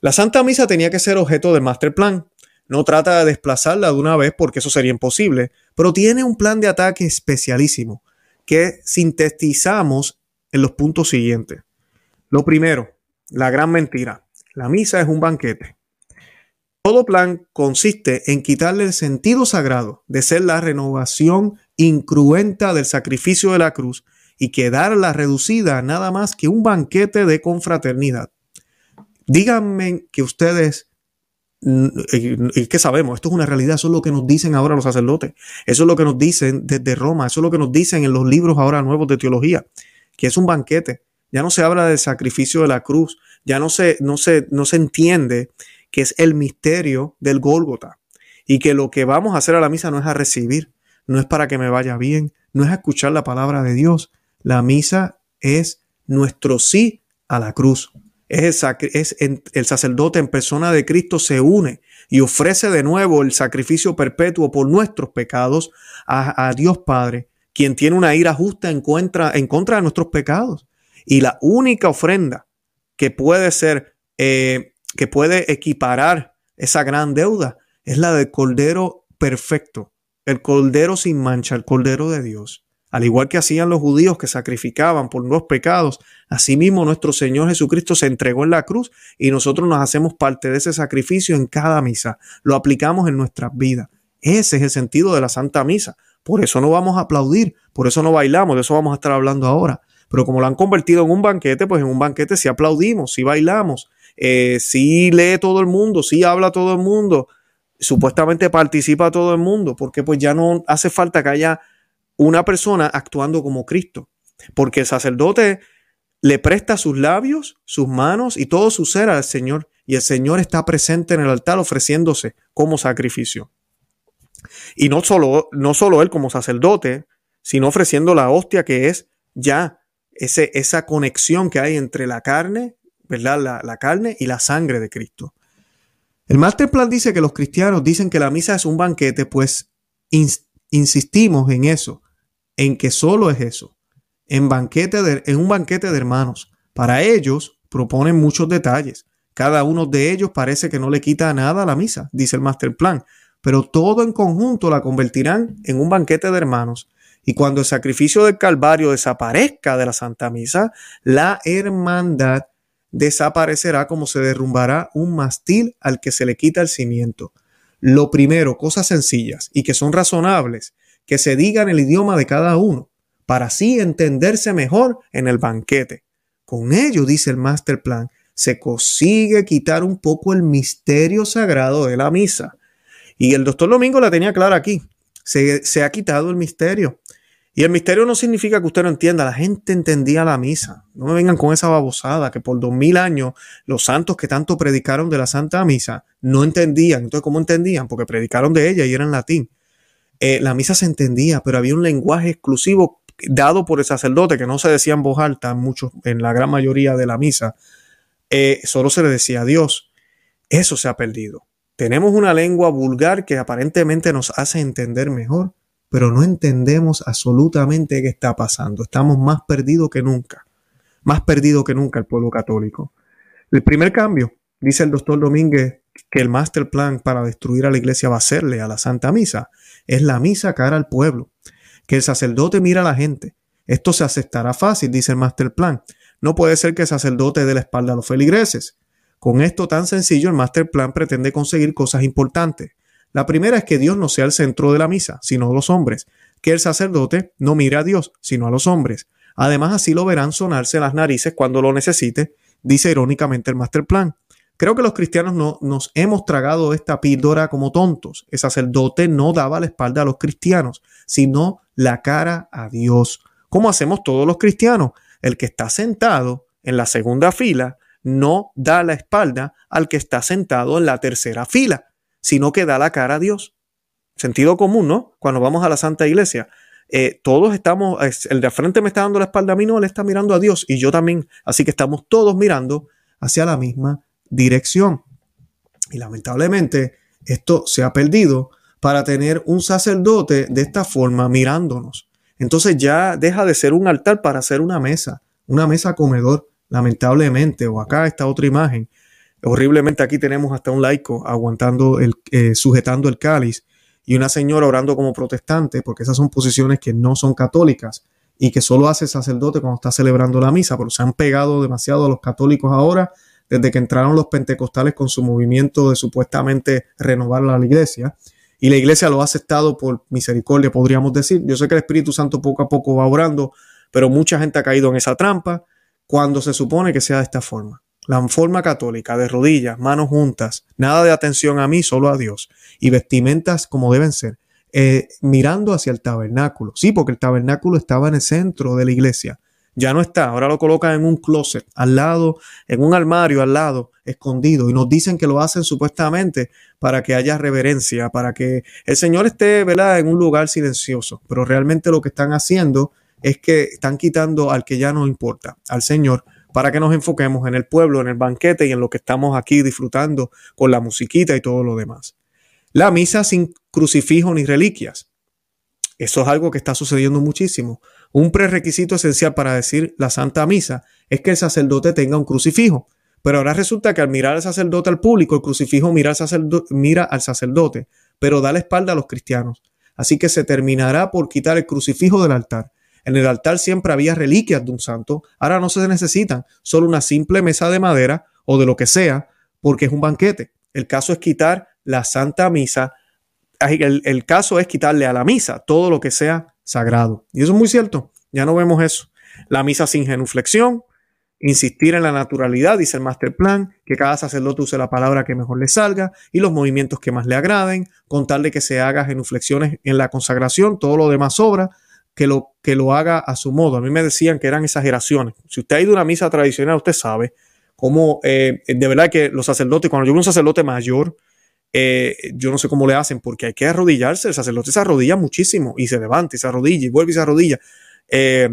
La Santa Misa tenía que ser objeto del master plan. No trata de desplazarla de una vez porque eso sería imposible, pero tiene un plan de ataque especialísimo que sintetizamos en los puntos siguientes. Lo primero, la gran mentira. La misa es un banquete. Todo plan consiste en quitarle el sentido sagrado de ser la renovación incruenta del sacrificio de la cruz y quedarla reducida a nada más que un banquete de confraternidad. Díganme que ustedes y que sabemos, esto es una realidad, eso es lo que nos dicen ahora los sacerdotes, eso es lo que nos dicen desde Roma, eso es lo que nos dicen en los libros ahora nuevos de teología, que es un banquete. Ya no se habla del sacrificio de la cruz, ya no se, no se, no se entiende que es el misterio del Gólgota y que lo que vamos a hacer a la misa no es a recibir, no es para que me vaya bien, no es a escuchar la palabra de Dios. La misa es nuestro sí a la cruz es, el, sacerdote en persona de Cristo se une y ofrece de nuevo el sacrificio perpetuo por nuestros pecados a, Dios Padre, quien tiene una ira justa en contra, en contra de nuestros pecados. Y la única ofrenda que puede ser, eh, que puede equiparar esa gran deuda es la del Cordero perfecto, el Cordero sin mancha, el Cordero de Dios. Al igual que hacían los judíos que sacrificaban por los pecados, asimismo nuestro Señor Jesucristo se entregó en la cruz y nosotros nos hacemos parte de ese sacrificio en cada misa. Lo aplicamos en nuestras vidas. Ese es el sentido de la Santa Misa. Por eso no vamos a aplaudir, por eso no bailamos, de eso vamos a estar hablando ahora. Pero como lo han convertido en un banquete, pues en un banquete sí aplaudimos, sí bailamos, eh, sí lee todo el mundo, sí habla todo el mundo, supuestamente participa todo el mundo, porque pues ya no hace falta que haya una persona actuando como Cristo, porque el sacerdote le presta sus labios, sus manos y todo su ser al Señor, y el Señor está presente en el altar ofreciéndose como sacrificio. Y no solo, no solo él como sacerdote, sino ofreciendo la hostia que es ya ese, esa conexión que hay entre la carne, la carne y la sangre de Cristo. El Master Plan dice que los cristianos dicen que la misa es un banquete, pues insistimos en eso en que solo es eso, en, banquete de, en un banquete de hermanos. Para ellos proponen muchos detalles. Cada uno de ellos parece que no le quita nada a la misa, dice el master plan, pero todo en conjunto la convertirán en un banquete de hermanos. Y cuando el sacrificio del Calvario desaparezca de la Santa Misa, la hermandad desaparecerá como se derrumbará un mastil al que se le quita el cimiento. Lo primero, cosas sencillas y que son razonables, que se diga en el idioma de cada uno, para así entenderse mejor en el banquete. Con ello, dice el master plan, se consigue quitar un poco el misterio sagrado de la misa. Y el doctor Domingo la tenía clara aquí. Se, se, ha quitado el misterio. Y el misterio no significa que usted no entienda. La gente entendía la misa. No me vengan con esa babosada que por dos mil años los santos que tanto predicaron de la Santa Misa no entendían. Entonces, ¿cómo entendían? Porque predicaron de ella y era en latín. Eh, la misa se entendía, pero había un lenguaje exclusivo dado por el sacerdote que no se decía en voz alta, mucho, en la gran mayoría de la misa, eh, solo se le decía a Dios. Eso se ha perdido. Tenemos una lengua vulgar que aparentemente nos hace entender mejor, pero no entendemos absolutamente qué está pasando. Estamos más perdidos que nunca, más perdidos que nunca el pueblo católico. El primer cambio, dice el doctor Domínguez, que el master plan para destruir a la iglesia va a serle a la Santa Misa, es la misa cara al pueblo, que el sacerdote mira a la gente. Esto se aceptará fácil, dice el master plan. No puede ser que el sacerdote dé la espalda a los feligreses. Con esto tan sencillo, el master plan pretende conseguir cosas importantes. La primera es que Dios no sea el centro de la misa, sino los hombres, que el sacerdote no mire a Dios, sino a los hombres. Además, así lo verán sonarse las narices cuando lo necesite, dice irónicamente el master plan. Creo que los cristianos no, nos hemos tragado esta píldora como tontos. El sacerdote no daba la espalda a los cristianos, sino la cara a Dios. ¿Cómo hacemos todos los cristianos? El que está sentado en la segunda fila no da la espalda al que está sentado en la tercera fila sino que da la cara a Dios. Sentido común, ¿no? Cuando vamos a la Santa Iglesia. Eh, todos estamos, el de frente me está dando la espalda a mí, no, él está mirando a Dios y yo también. Así que estamos todos mirando hacia la misma dirección. Y lamentablemente esto se ha perdido para tener un sacerdote de esta forma mirándonos. Entonces ya deja de ser un altar para ser una mesa, una mesa comedor, lamentablemente. O acá esta otra imagen Horriblemente aquí tenemos hasta un laico aguantando el, eh, sujetando el cáliz y una señora orando como protestante, porque esas son posiciones que no son católicas y que solo hace sacerdote cuando está celebrando la misa, pero se han pegado demasiado a los católicos ahora, desde que entraron los pentecostales con su movimiento de supuestamente renovar la iglesia. Y la iglesia lo ha aceptado por misericordia, podríamos decir. Yo sé que el Espíritu Santo poco a poco va orando, pero mucha gente ha caído en esa trampa cuando se supone que sea de esta forma. La forma católica de rodillas, manos juntas, nada de atención a mí, solo a Dios, y vestimentas como deben ser, eh, mirando hacia el tabernáculo. Sí, porque el tabernáculo estaba en el centro de la iglesia. Ya no está, ahora lo colocan en un closet, al lado, en un armario al lado, escondido. Y nos dicen que lo hacen supuestamente para que haya reverencia, para que el Señor esté ¿verdad? en un lugar silencioso. Pero realmente lo que están haciendo es que están quitando al que ya no importa, al Señor, para que nos enfoquemos en el pueblo, en el banquete y en lo que estamos aquí disfrutando con la musiquita y todo lo demás. La misa sin crucifijo ni reliquias. Eso es algo que está sucediendo muchísimo. Un prerequisito esencial para decir la Santa Misa es que el sacerdote tenga un crucifijo. Pero ahora resulta que al mirar al sacerdote al público, el crucifijo mira al, sacerdote, mira al sacerdote, pero da la espalda a los cristianos. Así que se terminará por quitar el crucifijo del altar. En el altar siempre había reliquias de un santo, ahora no se necesitan, solo una simple mesa de madera o de lo que sea, porque es un banquete. El caso es quitar la santa misa, el, el caso es quitarle a la misa todo lo que sea sagrado. Y eso es muy cierto, ya no vemos eso. La misa sin genuflexión, insistir en la naturalidad, dice el master plan, que cada sacerdote use la palabra que mejor le salga y los movimientos que más le agraden, contarle que se haga genuflexiones en la consagración, todo lo demás sobra, que lo, que lo haga a su modo. A mí me decían que eran exageraciones. Si usted ha ido a una misa tradicional, usted sabe cómo, eh, de verdad que los sacerdotes, cuando yo veo un sacerdote mayor, eh, yo no sé cómo le hacen, porque hay que arrodillarse. El sacerdote se arrodilla muchísimo y se levanta y se arrodilla y vuelve y se arrodilla. Eh,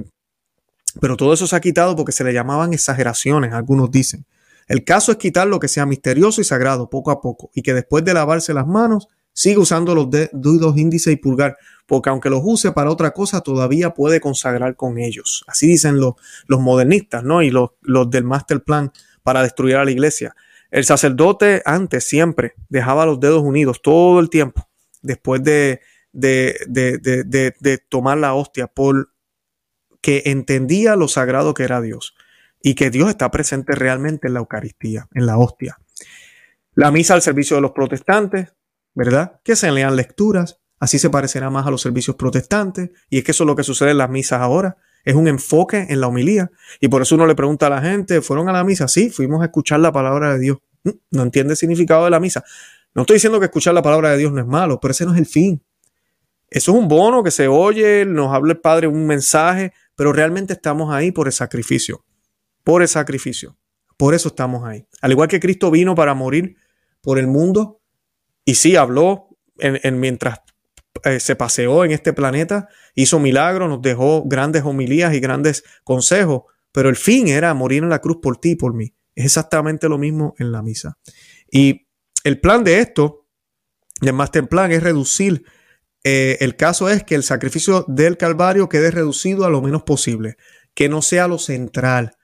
pero todo eso se ha quitado porque se le llamaban exageraciones, algunos dicen. El caso es quitar lo que sea misterioso y sagrado poco a poco y que después de lavarse las manos siga usando los dedos índice y pulgar porque aunque los use para otra cosa, todavía puede consagrar con ellos. Así dicen los, los modernistas, ¿no? Y los, los del master plan para destruir a la iglesia. El sacerdote antes siempre dejaba los dedos unidos todo el tiempo, después de, de, de, de tomar la hostia, por que entendía lo sagrado que era Dios y que Dios está presente realmente en la Eucaristía, en la hostia. La misa al servicio de los protestantes, ¿verdad? Que se lean lecturas, Así se parecerá más a los servicios protestantes. Y es que eso es lo que sucede en las misas ahora. Es un enfoque en la homilía. Y por eso uno le pregunta a la gente, ¿fueron a la misa? Sí, fuimos a escuchar la palabra de Dios. Mm, no entiende el significado de la misa. No estoy diciendo que escuchar la palabra de Dios no es malo, pero ese no es el fin. Eso es un bono que se oye, nos habla el Padre un mensaje, pero realmente estamos ahí por el sacrificio. Por el sacrificio. Por eso estamos ahí. Al igual que Cristo vino para morir por el mundo, y sí habló en mientras eh, se paseó en este planeta, hizo milagros, nos dejó grandes homilías y grandes consejos, pero el fin era morir en la cruz por ti y por mí. Es exactamente lo mismo en la misa. Y el plan de esto, el master plan, es reducir eh, el caso es que el sacrificio del Calvario quede reducido a lo menos posible, que no sea lo central,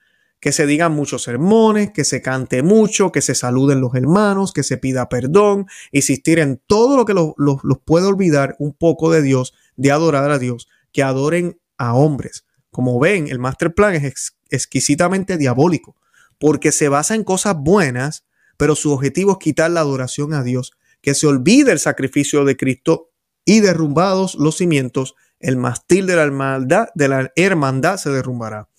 que se digan muchos sermones, que se cante mucho, que se saluden los hermanos, que se pida perdón, insistir en todo lo que los, puede olvidar un poco de Dios, de adorar a Dios, que adoren a hombres. Como ven, el master plan es exquisitamente diabólico, porque se basa en cosas buenas, pero su objetivo es quitar la adoración a Dios, que se olvide el sacrificio de Cristo y derrumbados los cimientos, el mastil de la hermandad, de la hermandad se derrumbará.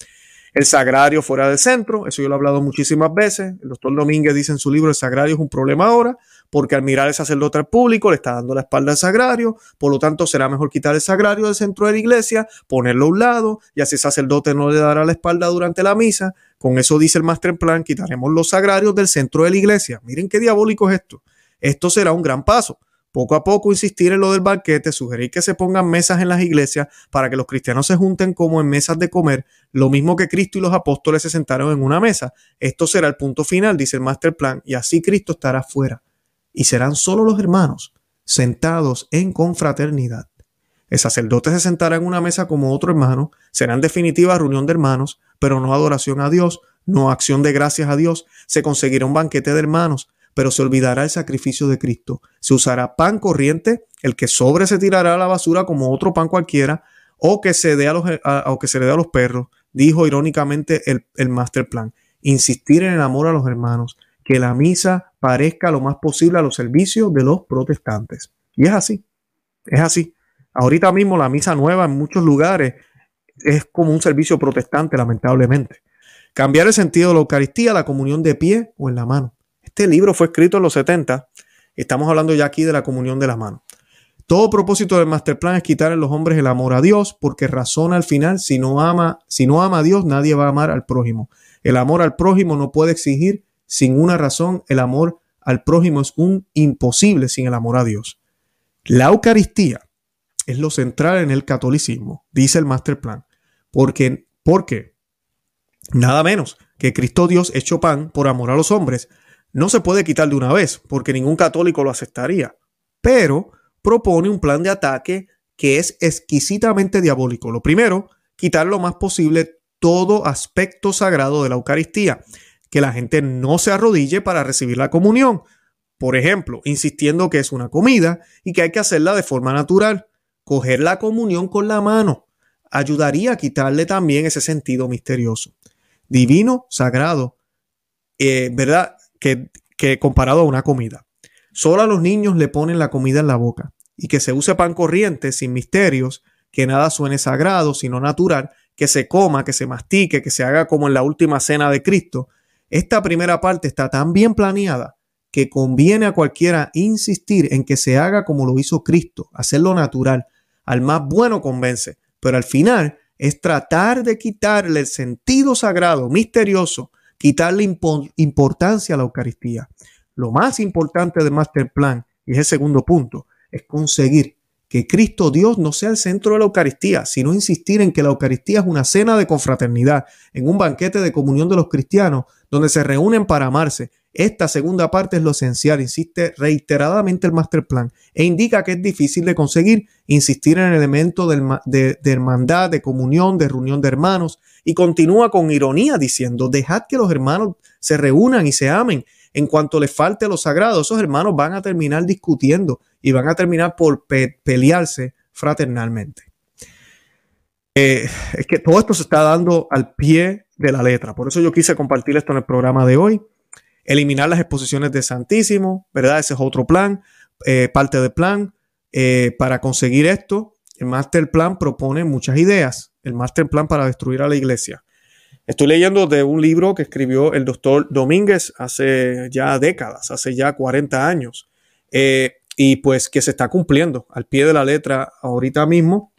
El sagrario fuera del centro, eso yo lo he hablado muchísimas veces. El doctor Domínguez dice en su libro, el sagrario es un problema ahora, porque al mirar el sacerdote al público le está dando la espalda al sagrario, por lo tanto será mejor quitar el sagrario del centro de la iglesia, ponerlo a un lado, y así el sacerdote no le dará la espalda durante la misa. Con eso dice el master plan, quitaremos los sagrarios del centro de la iglesia. Miren qué diabólico es esto. Esto será un gran paso poco a poco insistir en lo del banquete, sugerir que se pongan mesas en las iglesias para que los cristianos se junten como en mesas de comer, lo mismo que Cristo y los apóstoles se sentaron en una mesa. Esto será el punto final, dice el master plan, y así Cristo estará fuera. Y serán solo los hermanos sentados en confraternidad. El sacerdote se sentará en una mesa como otro hermano, será en definitiva reunión de hermanos, pero no adoración a Dios, no acción de gracias a Dios, se conseguirá un banquete de hermanos, pero se olvidará el sacrificio de Cristo. Se usará pan corriente, el que sobre se tirará a la basura como otro pan cualquiera, o que se, dé a los, que se le dé a los perros, dijo irónicamente el, el master plan. Insistir en el amor a los hermanos, que la misa parezca lo más posible a los servicios de los protestantes. Y es así, es así. Ahorita mismo la misa nueva en muchos lugares es como un servicio protestante, lamentablemente. Cambiar el sentido de la Eucaristía, la comunión de pie o en la mano. Este libro fue escrito en los 70. Estamos hablando ya aquí de la comunión de la mano. Todo propósito del master plan es quitar en los hombres el amor a Dios, porque razona al final, si no ama, si no ama a Dios, nadie va a amar al prójimo. El amor al prójimo no puede exigir sin una razón. El amor al prójimo es un imposible sin el amor a Dios. La Eucaristía es lo central en el catolicismo, dice el master plan. Porque, porque nada menos que Cristo Dios hecho pan por amor a los hombres no se puede quitar de una vez, porque ningún católico lo aceptaría, pero propone un plan de ataque que es exquisitamente diabólico. Lo primero, quitar lo más posible todo aspecto sagrado de la Eucaristía, que la gente no se arrodille para recibir la comunión. Por ejemplo, insistiendo que es una comida y que hay que hacerla de forma natural. Coger la comunión con la mano ayudaría a quitarle también ese sentido misterioso. Divino, sagrado, eh, ¿verdad? Que, comparado a una comida. Solo a los niños le ponen la comida en la boca y que se use pan corriente sin misterios, que nada suene sagrado, sino natural, que se coma, que se mastique, que se haga como en la última cena de Cristo. Esta primera parte está tan bien planeada que conviene a cualquiera insistir en que se haga como lo hizo Cristo, hacerlo natural. Al más bueno convence, pero al final es tratar de quitarle el sentido sagrado, misterioso, quitarle importancia a la Eucaristía. Lo más importante del Master Plan, y es el segundo punto, es conseguir que Cristo Dios no sea el centro de la Eucaristía, sino insistir en que la Eucaristía es una cena de confraternidad, en un banquete de comunión de los cristianos, donde se reúnen para amarse. Esta segunda parte es lo esencial, insiste reiteradamente el master plan, e indica que es difícil de conseguir insistir en el elemento de, hermandad, de comunión, de reunión de hermanos, y continúa con ironía diciendo, dejad que los hermanos se reúnan y se amen. En cuanto les falte lo sagrado, esos hermanos van a terminar discutiendo y van a terminar por pelearse fraternalmente. Eh, es que todo esto se está dando al pie de la letra. Por eso yo quise compartir esto en el programa de hoy. Eliminar las exposiciones de Santísimo, ¿verdad? Ese es otro plan, eh, parte del plan. Eh, para conseguir esto, el Master Plan propone muchas ideas el master plan para destruir a la iglesia. Estoy leyendo de un libro que escribió el doctor Domínguez hace ya décadas, hace ya 40 años, eh, y pues que se está cumpliendo al pie de la letra ahorita mismo.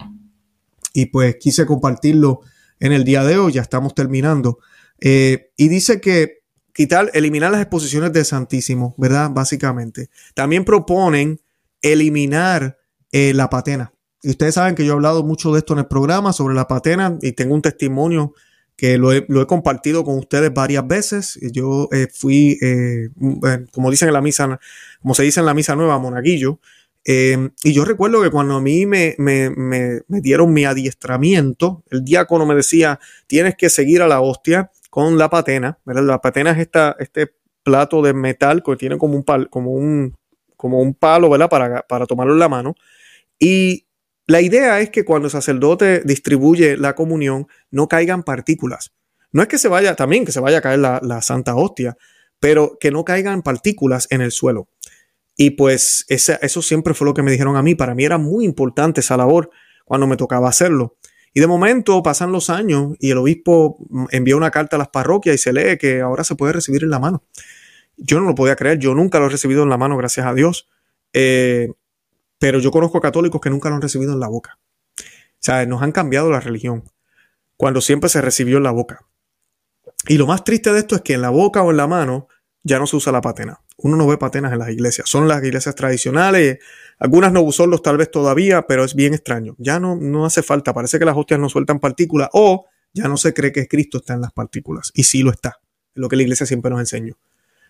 Y pues quise compartirlo en el día de hoy, ya estamos terminando. Y dice que quitar, eliminar las exposiciones de Santísimo, ¿verdad? Básicamente. También proponen eliminar eh, la patena. Y ustedes saben que yo he hablado mucho de esto en el programa sobre la patena y tengo un testimonio que lo he, compartido con ustedes varias veces. Yo eh, fui, eh, como dicen en la misa, como se dice en la misa nueva, monaguillo. Em, y yo recuerdo que cuando a mí me, me, me, dieron mi adiestramiento, el diácono me decía, tienes que seguir a la hostia con la patena. La patena es esta, este plato de metal que tiene como un, pal, como un, como un palo. Para, para tomarlo en la mano. Y la idea es que cuando el sacerdote distribuye la comunión, no caigan partículas. No es que se vaya, también que se vaya a caer la, la santa hostia, pero que no caigan partículas en el suelo. Y pues eso siempre fue lo que me dijeron a mí. Para mí era muy importante esa labor cuando me tocaba hacerlo. Y de momento pasan los años y el obispo envía una carta a las parroquias y se lee que ahora se puede recibir en la mano. Yo no lo podía creer, yo nunca lo he recibido en la mano, gracias a Dios. Eh, pero yo conozco católicos que nunca lo han recibido en la boca. O sea, nos han cambiado la religión cuando siempre se recibió en la boca. Y lo más triste de esto es que en la boca o en la mano ya no se usa la patena uno no ve patenas en las iglesias. Son las iglesias tradicionales, algunas no los tal vez todavía, pero es bien extraño. Ya no, no hace falta, parece que las hostias no sueltan partículas o ya no se cree que Cristo está en las partículas. Y sí lo está, es lo que la iglesia siempre nos enseñó.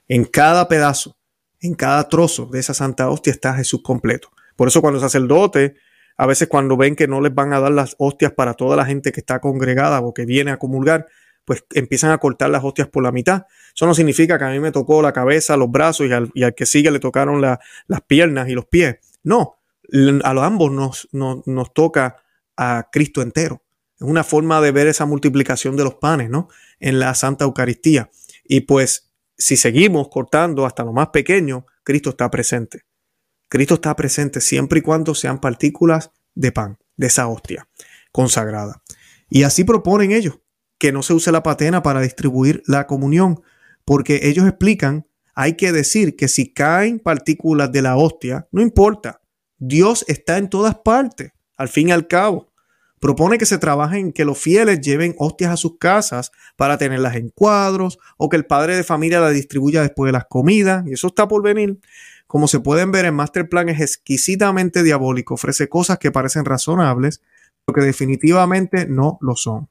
En cada pedazo, en cada trozo de esa santa hostia está Jesús completo. Por eso cuando el sacerdote, a veces cuando ven que no les van a dar las hostias para toda la gente que está congregada o que viene a comulgar, pues empiezan a cortar las hostias por la mitad. Eso no significa que a mí me tocó la cabeza, los brazos y al, que sigue le tocaron las piernas y los pies. No, a los ambos nos, nos, toca a Cristo entero. Es una forma de ver esa multiplicación de los panes, ¿no? En la Santa Eucaristía. Y pues, si seguimos cortando hasta lo más pequeño, Cristo está presente. Cristo está presente siempre y cuando sean partículas de pan, de esa hostia consagrada. Y así proponen ellos que no se use la patena para distribuir la comunión, porque ellos explican, hay que decir que si caen partículas de la hostia, no importa, Dios está en todas partes, al fin y al cabo. Propone que se trabaje en que los fieles lleven hostias a sus casas para tenerlas en cuadros o que el padre de familia las distribuya después de las comidas, y eso está por venir. Como se pueden ver, el Master Plan es exquisitamente diabólico, ofrece cosas que parecen razonables, pero que definitivamente no lo son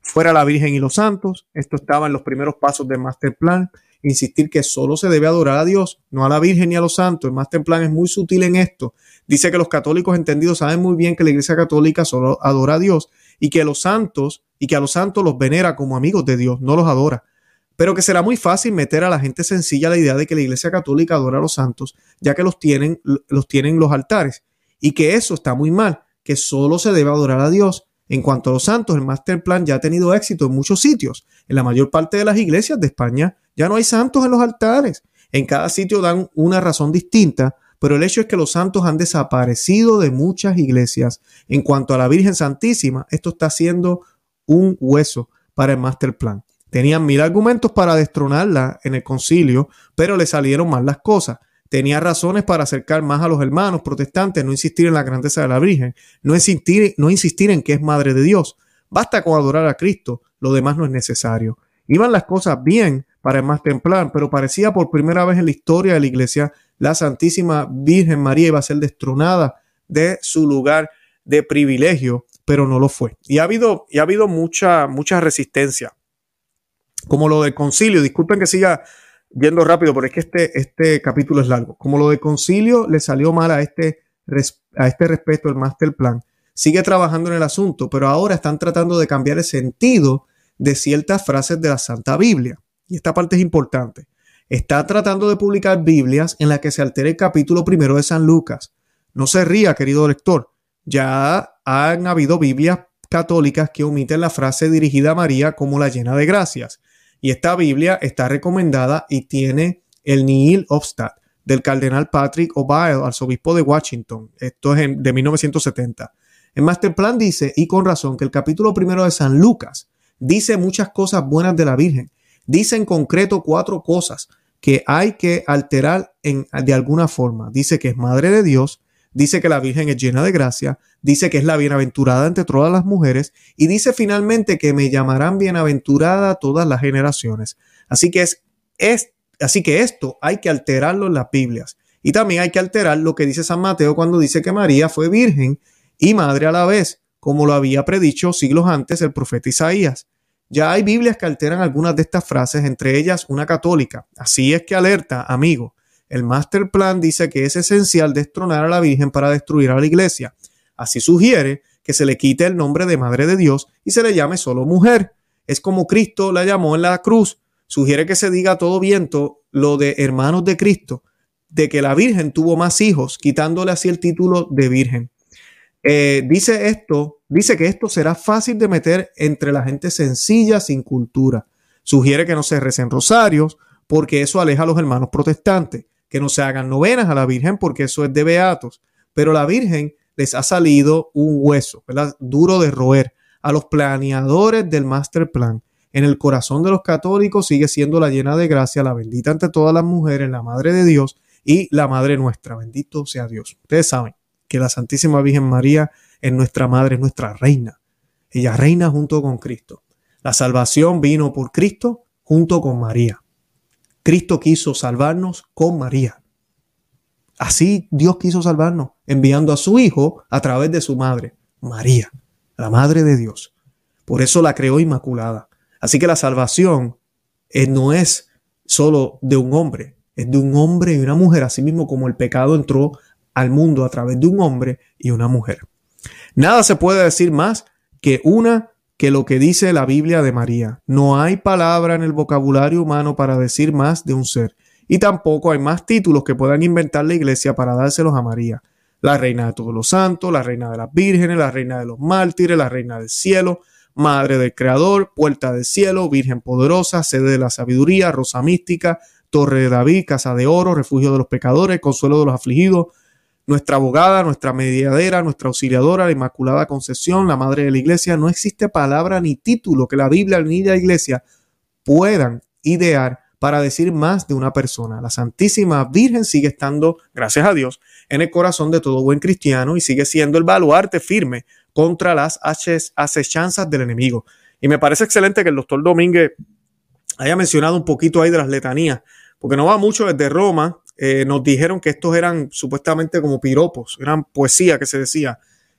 fuera la Virgen y los santos. Esto estaba en los primeros pasos del Master Plan. Insistir que solo se debe adorar a Dios, no a la Virgen ni a los santos. El Master Plan es muy sutil en esto. Dice que los católicos entendidos saben muy bien que la Iglesia Católica solo adora a Dios y que los santos y que a los santos los venera como amigos de Dios, no los adora. Pero que será muy fácil meter a la gente sencilla la idea de que la Iglesia Católica adora a los santos, ya que los tienen los tienen los altares y que eso está muy mal, que solo se debe adorar a Dios en cuanto a los santos, el Master Plan ya ha tenido éxito en muchos sitios. En la mayor parte de las iglesias de España ya no hay santos en los altares. En cada sitio dan una razón distinta, pero el hecho es que los santos han desaparecido de muchas iglesias. En cuanto a la Virgen Santísima, esto está siendo un hueso para el Master Plan. Tenían mil argumentos para destronarla en el concilio, pero le salieron mal las cosas tenía razones para acercar más a los hermanos protestantes, no insistir en la grandeza de la Virgen, no insistir, no insistir en que es Madre de Dios. Basta con adorar a Cristo, lo demás no es necesario. Iban las cosas bien para el más templar, pero parecía por primera vez en la historia de la iglesia la Santísima Virgen María iba a ser destronada de su lugar de privilegio, pero no lo fue. Y ha habido, y ha habido mucha, mucha resistencia, como lo del concilio. Disculpen que siga viendo rápido, porque es que este, este capítulo es largo. Como lo de concilio le salió mal a este, a este respecto el master plan, sigue trabajando en el asunto, pero ahora están tratando de cambiar el sentido de ciertas frases de la Santa Biblia. Y esta parte es importante. Está tratando de publicar Biblias en las que se altere el capítulo primero de San Lucas. No se ría, querido lector. Ya han habido Biblias católicas que omiten la frase dirigida a María como la llena de gracias. Y esta Biblia está recomendada y tiene el Nihil Obstat del cardenal Patrick O'Byle, arzobispo de Washington. Esto es de 1970. El Master Plan dice, y con razón, que el capítulo primero de San Lucas dice muchas cosas buenas de la Virgen. Dice en concreto cuatro cosas que hay que alterar en, de alguna forma. Dice que es madre de Dios, dice que la Virgen es llena de gracia, dice que es la bienaventurada entre todas las mujeres y dice finalmente que me llamarán bienaventurada todas las generaciones. Así que es, es así que esto hay que alterarlo en las Biblias. Y también hay que alterar lo que dice San Mateo cuando dice que María fue virgen y madre a la vez, como lo había predicho siglos antes el profeta Isaías. Ya hay Biblias que alteran algunas de estas frases, entre ellas una católica. Así es que alerta, amigo, el master plan dice que es esencial destronar a la Virgen para destruir a la iglesia. Así sugiere que se le quite el nombre de Madre de Dios y se le llame solo mujer. Es como Cristo la llamó en la cruz. Sugiere que se diga a todo viento lo de hermanos de Cristo, de que la Virgen tuvo más hijos, quitándole así el título de Virgen. Eh, dice esto, dice que esto será fácil de meter entre la gente sencilla sin cultura. Sugiere que no se recen rosarios, porque eso aleja a los hermanos protestantes, que no se hagan novenas a la Virgen, porque eso es de beatos. Pero la Virgen les ha salido un hueso, ¿verdad? Duro de roer a los planeadores del master plan. En el corazón de los católicos sigue siendo la llena de gracia, la bendita ante todas las mujeres, la Madre de Dios y la Madre nuestra. Bendito sea Dios. Ustedes saben que la Santísima Virgen María es nuestra Madre, es nuestra reina. Ella reina junto con Cristo. La salvación vino por Cristo junto con María. Cristo quiso salvarnos con María. Así Dios quiso salvarnos, enviando a su Hijo a través de su Madre, María, la Madre de Dios. Por eso la creó inmaculada. Así que la salvación eh, no es solo de un hombre, es de un hombre y una mujer, así mismo como el pecado entró al mundo a través de un hombre y una mujer. Nada se puede decir más que una que lo que dice la Biblia de María. No hay palabra en el vocabulario humano para decir más de un ser. Y tampoco hay más títulos que puedan inventar la iglesia para dárselos a María. La reina de todos los santos, la reina de las vírgenes, la reina de los mártires, la reina del cielo, madre del creador, puerta del cielo, virgen poderosa, sede de la sabiduría, rosa mística, torre de David, casa de oro, refugio de los pecadores, consuelo de los afligidos, nuestra abogada, nuestra mediadera, nuestra auxiliadora, la Inmaculada Concepción, la Madre de la Iglesia. No existe palabra ni título que la Biblia ni la Iglesia puedan idear para decir más de una persona. La Santísima Virgen sigue estando, gracias a Dios, en el corazón de todo buen cristiano y sigue siendo el baluarte firme contra las acechanzas del enemigo. Y me parece excelente que el doctor Domínguez haya mencionado un poquito ahí de las letanías, porque no va mucho desde Roma, eh, nos dijeron que estos eran supuestamente como piropos, eran poesía que se decía.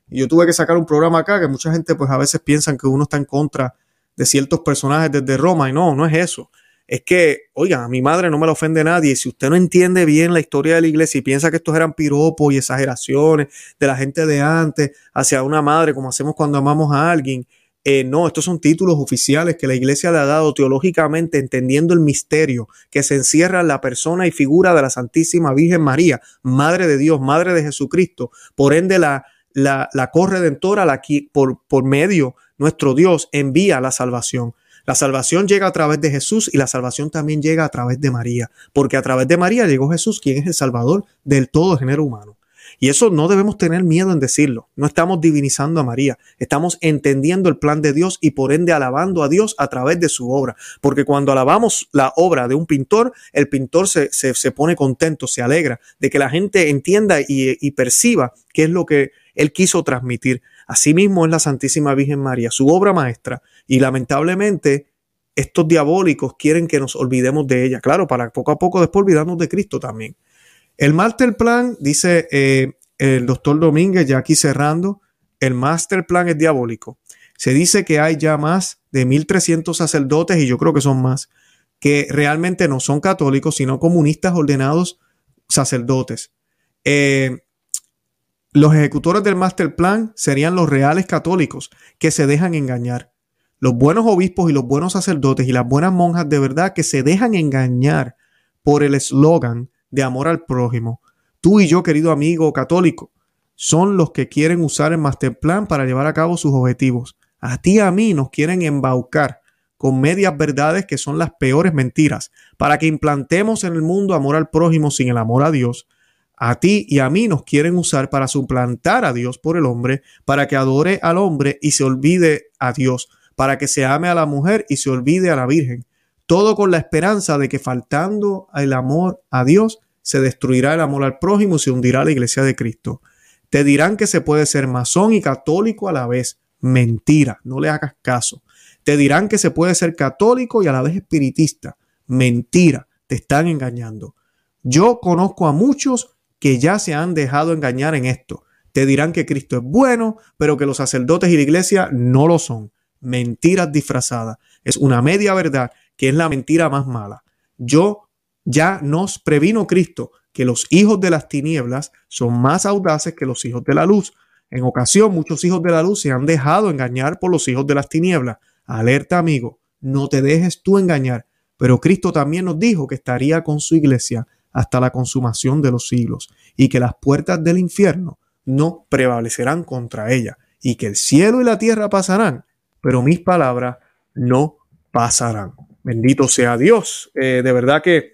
Y yo tuve que sacar un programa acá que mucha gente pues a veces piensan que uno está en contra de ciertos personajes desde Roma y no, no es eso. Es que, oiga, a mi madre no me la ofende nadie. Si usted no entiende bien la historia de la iglesia y piensa que estos eran piropos y exageraciones de la gente de antes hacia una madre, como hacemos cuando amamos a alguien, eh, no, estos son títulos oficiales que la iglesia le ha dado teológicamente, entendiendo el misterio que se encierra en la persona y figura de la Santísima Virgen María, Madre de Dios, Madre de Jesucristo. Por ende, la, la, corredentora, la, por, por medio nuestro Dios envía la salvación. La salvación llega a través de Jesús y la salvación también llega a través de María, porque a través de María llegó Jesús, quien es el Salvador del todo género humano. Y eso no debemos tener miedo en decirlo. No estamos divinizando a María, estamos entendiendo el plan de Dios y por ende alabando a Dios a través de su obra. Porque cuando alabamos la obra de un pintor, el pintor se, se, pone contento, se alegra de que la gente entienda y, y perciba qué es lo que él quiso transmitir. Asimismo es la Santísima Virgen María, su obra maestra. Y lamentablemente estos diabólicos quieren que nos olvidemos de ella. Claro, para poco a poco después olvidarnos de Cristo también. El master plan, dice eh, el doctor Domínguez, ya aquí cerrando, el master plan es diabólico. Se dice que hay ya más de 1.300 sacerdotes, y yo creo que son más, que realmente no son católicos, sino comunistas ordenados sacerdotes. Eh, los ejecutores del master plan serían los reales católicos que se dejan engañar. Los buenos obispos y los buenos sacerdotes y las buenas monjas de verdad que se dejan engañar por el eslogan de amor al prójimo. Tú y yo, querido amigo católico, son los que quieren usar el master plan para llevar a cabo sus objetivos. A ti y a mí nos quieren embaucar con medias verdades que son las peores mentiras, para que implantemos en el mundo amor al prójimo sin el amor a Dios. A ti y a mí nos quieren usar para suplantar a Dios por el hombre, para que adore al hombre y se olvide a Dios, para que se ame a la mujer y se olvide a la Virgen, todo con la esperanza de que faltando el amor a Dios, se destruirá el amor al prójimo y se hundirá la iglesia de Cristo. Te dirán que se puede ser masón y católico a la vez. Mentira, no le hagas caso. Te dirán que se puede ser católico y a la vez espiritista. Mentira, te están engañando. Yo conozco a muchos que ya se han dejado engañar en esto. Te dirán que Cristo es bueno, pero que los sacerdotes y la iglesia no lo son. Mentiras disfrazadas. Es una media verdad que es la mentira más mala. Yo ya nos previno Cristo que los hijos de las tinieblas son más audaces que los hijos de la luz. En ocasión, muchos hijos de la luz se han dejado engañar por los hijos de las tinieblas. Alerta, amigo, no te dejes tú engañar. Pero Cristo también nos dijo que estaría con su iglesia hasta la consumación de los siglos y que las puertas del infierno no prevalecerán contra ella y que el cielo y la tierra pasarán, pero mis palabras no pasarán. Bendito sea Dios. Eh, de verdad que,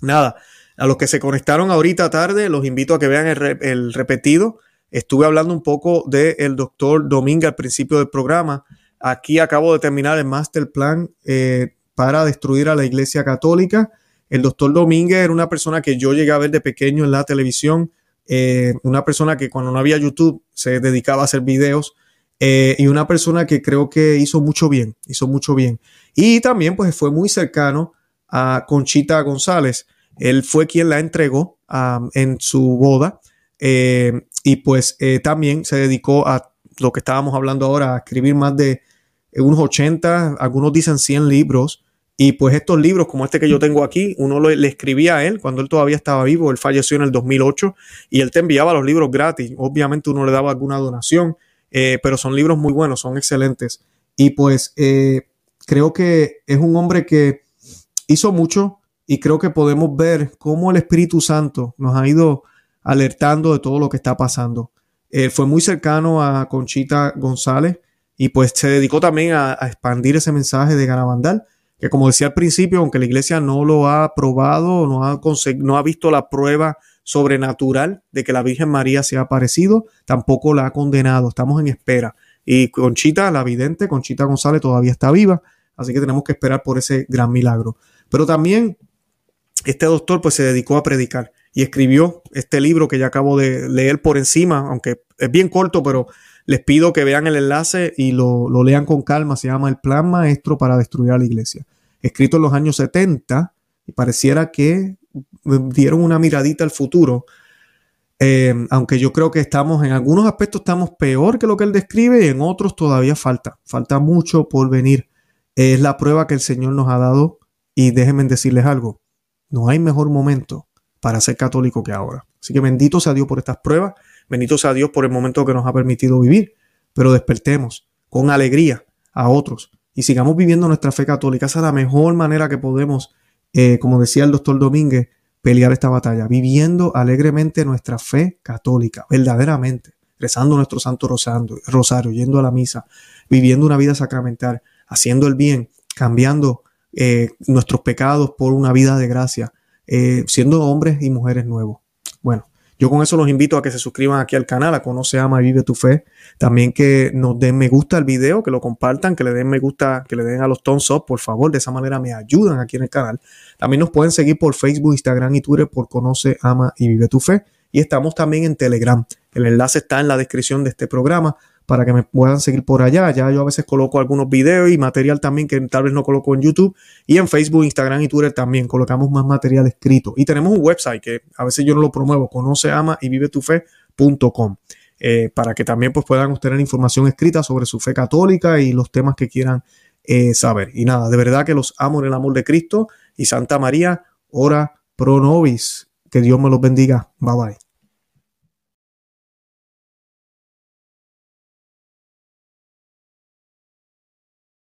nada, a los que se conectaron ahorita tarde, los invito a que vean el, repetido. Estuve hablando un poco del doctor Dominga al principio del programa. Aquí acabo de terminar el master plan eh, para destruir a la Iglesia Católica. El doctor Domínguez era una persona que yo llegué a ver de pequeño en la televisión, eh, una persona que cuando no había YouTube se dedicaba a hacer videos eh, y una persona que creo que hizo mucho bien, hizo mucho bien. Y también pues fue muy cercano a Conchita González. Él fue quien la entregó en su boda eh, y pues también se dedicó a lo que estábamos hablando ahora, a escribir más de unos 80, algunos dicen 100 libros y pues estos libros como este que yo tengo aquí, uno le escribía a él cuando él todavía estaba vivo, él falleció en el 2008 y él te enviaba los libros gratis. Obviamente uno le daba alguna donación, eh, pero son libros muy buenos, son excelentes. Y pues eh, creo que es un hombre que hizo mucho y creo que podemos ver cómo el Espíritu Santo nos ha ido alertando de todo lo que está pasando. Él fue muy cercano a Conchita González y pues se dedicó también a, expandir ese mensaje de Garabandal que como decía al principio, aunque la iglesia no lo ha probado, no ha, no ha visto la prueba sobrenatural de que la Virgen María se ha aparecido, tampoco la ha condenado. Estamos en espera. Y Conchita, la vidente, Conchita González todavía está viva, así que tenemos que esperar por ese gran milagro. Pero también este doctor pues se dedicó a predicar y escribió este libro que ya acabo de leer por encima, aunque es bien corto, pero les pido que vean el enlace y lo, lean con calma. Se llama El Plan Maestro para Destruir a la Iglesia. Escrito en los años 70 y pareciera que dieron una miradita al futuro. Eh, aunque yo creo que estamos en algunos aspectos estamos peor que lo que él describe y en otros todavía falta. Falta mucho por venir. Es la prueba que el Señor nos ha dado y déjenme decirles algo. No hay mejor momento para ser católico que ahora. Así que bendito sea Dios por estas pruebas Bendito sea Dios por el momento que nos ha permitido vivir, pero despertemos con alegría a otros y sigamos viviendo nuestra fe católica. Esa es la mejor manera que podemos, eh, como decía el doctor Domínguez, pelear esta batalla, viviendo alegremente nuestra fe católica, verdaderamente, rezando nuestro santo rosario, yendo a la misa, viviendo una vida sacramental, haciendo el bien, cambiando eh, nuestros pecados por una vida de gracia, eh, siendo hombres y mujeres nuevos. Bueno, yo con eso los invito a que se suscriban aquí al canal, a Conoce, Ama y Vive tu Fe. También que nos den me gusta al video, que lo compartan, que le den me gusta, que le den a los thumbs up, por favor. De esa manera me ayudan aquí en el canal. También nos pueden seguir por Facebook, Instagram y Twitter por Conoce, Ama y Vive tu Fe. Y estamos también en Telegram. El enlace está en la descripción de este programa para que me puedan seguir por allá. Ya yo a veces coloco algunos videos y material también que tal vez no coloco en YouTube. Y en Facebook, Instagram y Twitter también colocamos más material escrito. Y tenemos un website que a veces yo no lo promuevo, conoce, ama y vive tu fe.com. Eh, para que también pues, puedan obtener información escrita sobre su fe católica y los temas que quieran eh, saber. Y nada, de verdad que los amo en el amor de Cristo y Santa María, ora pro nobis. Que Dios me los bendiga. Bye bye.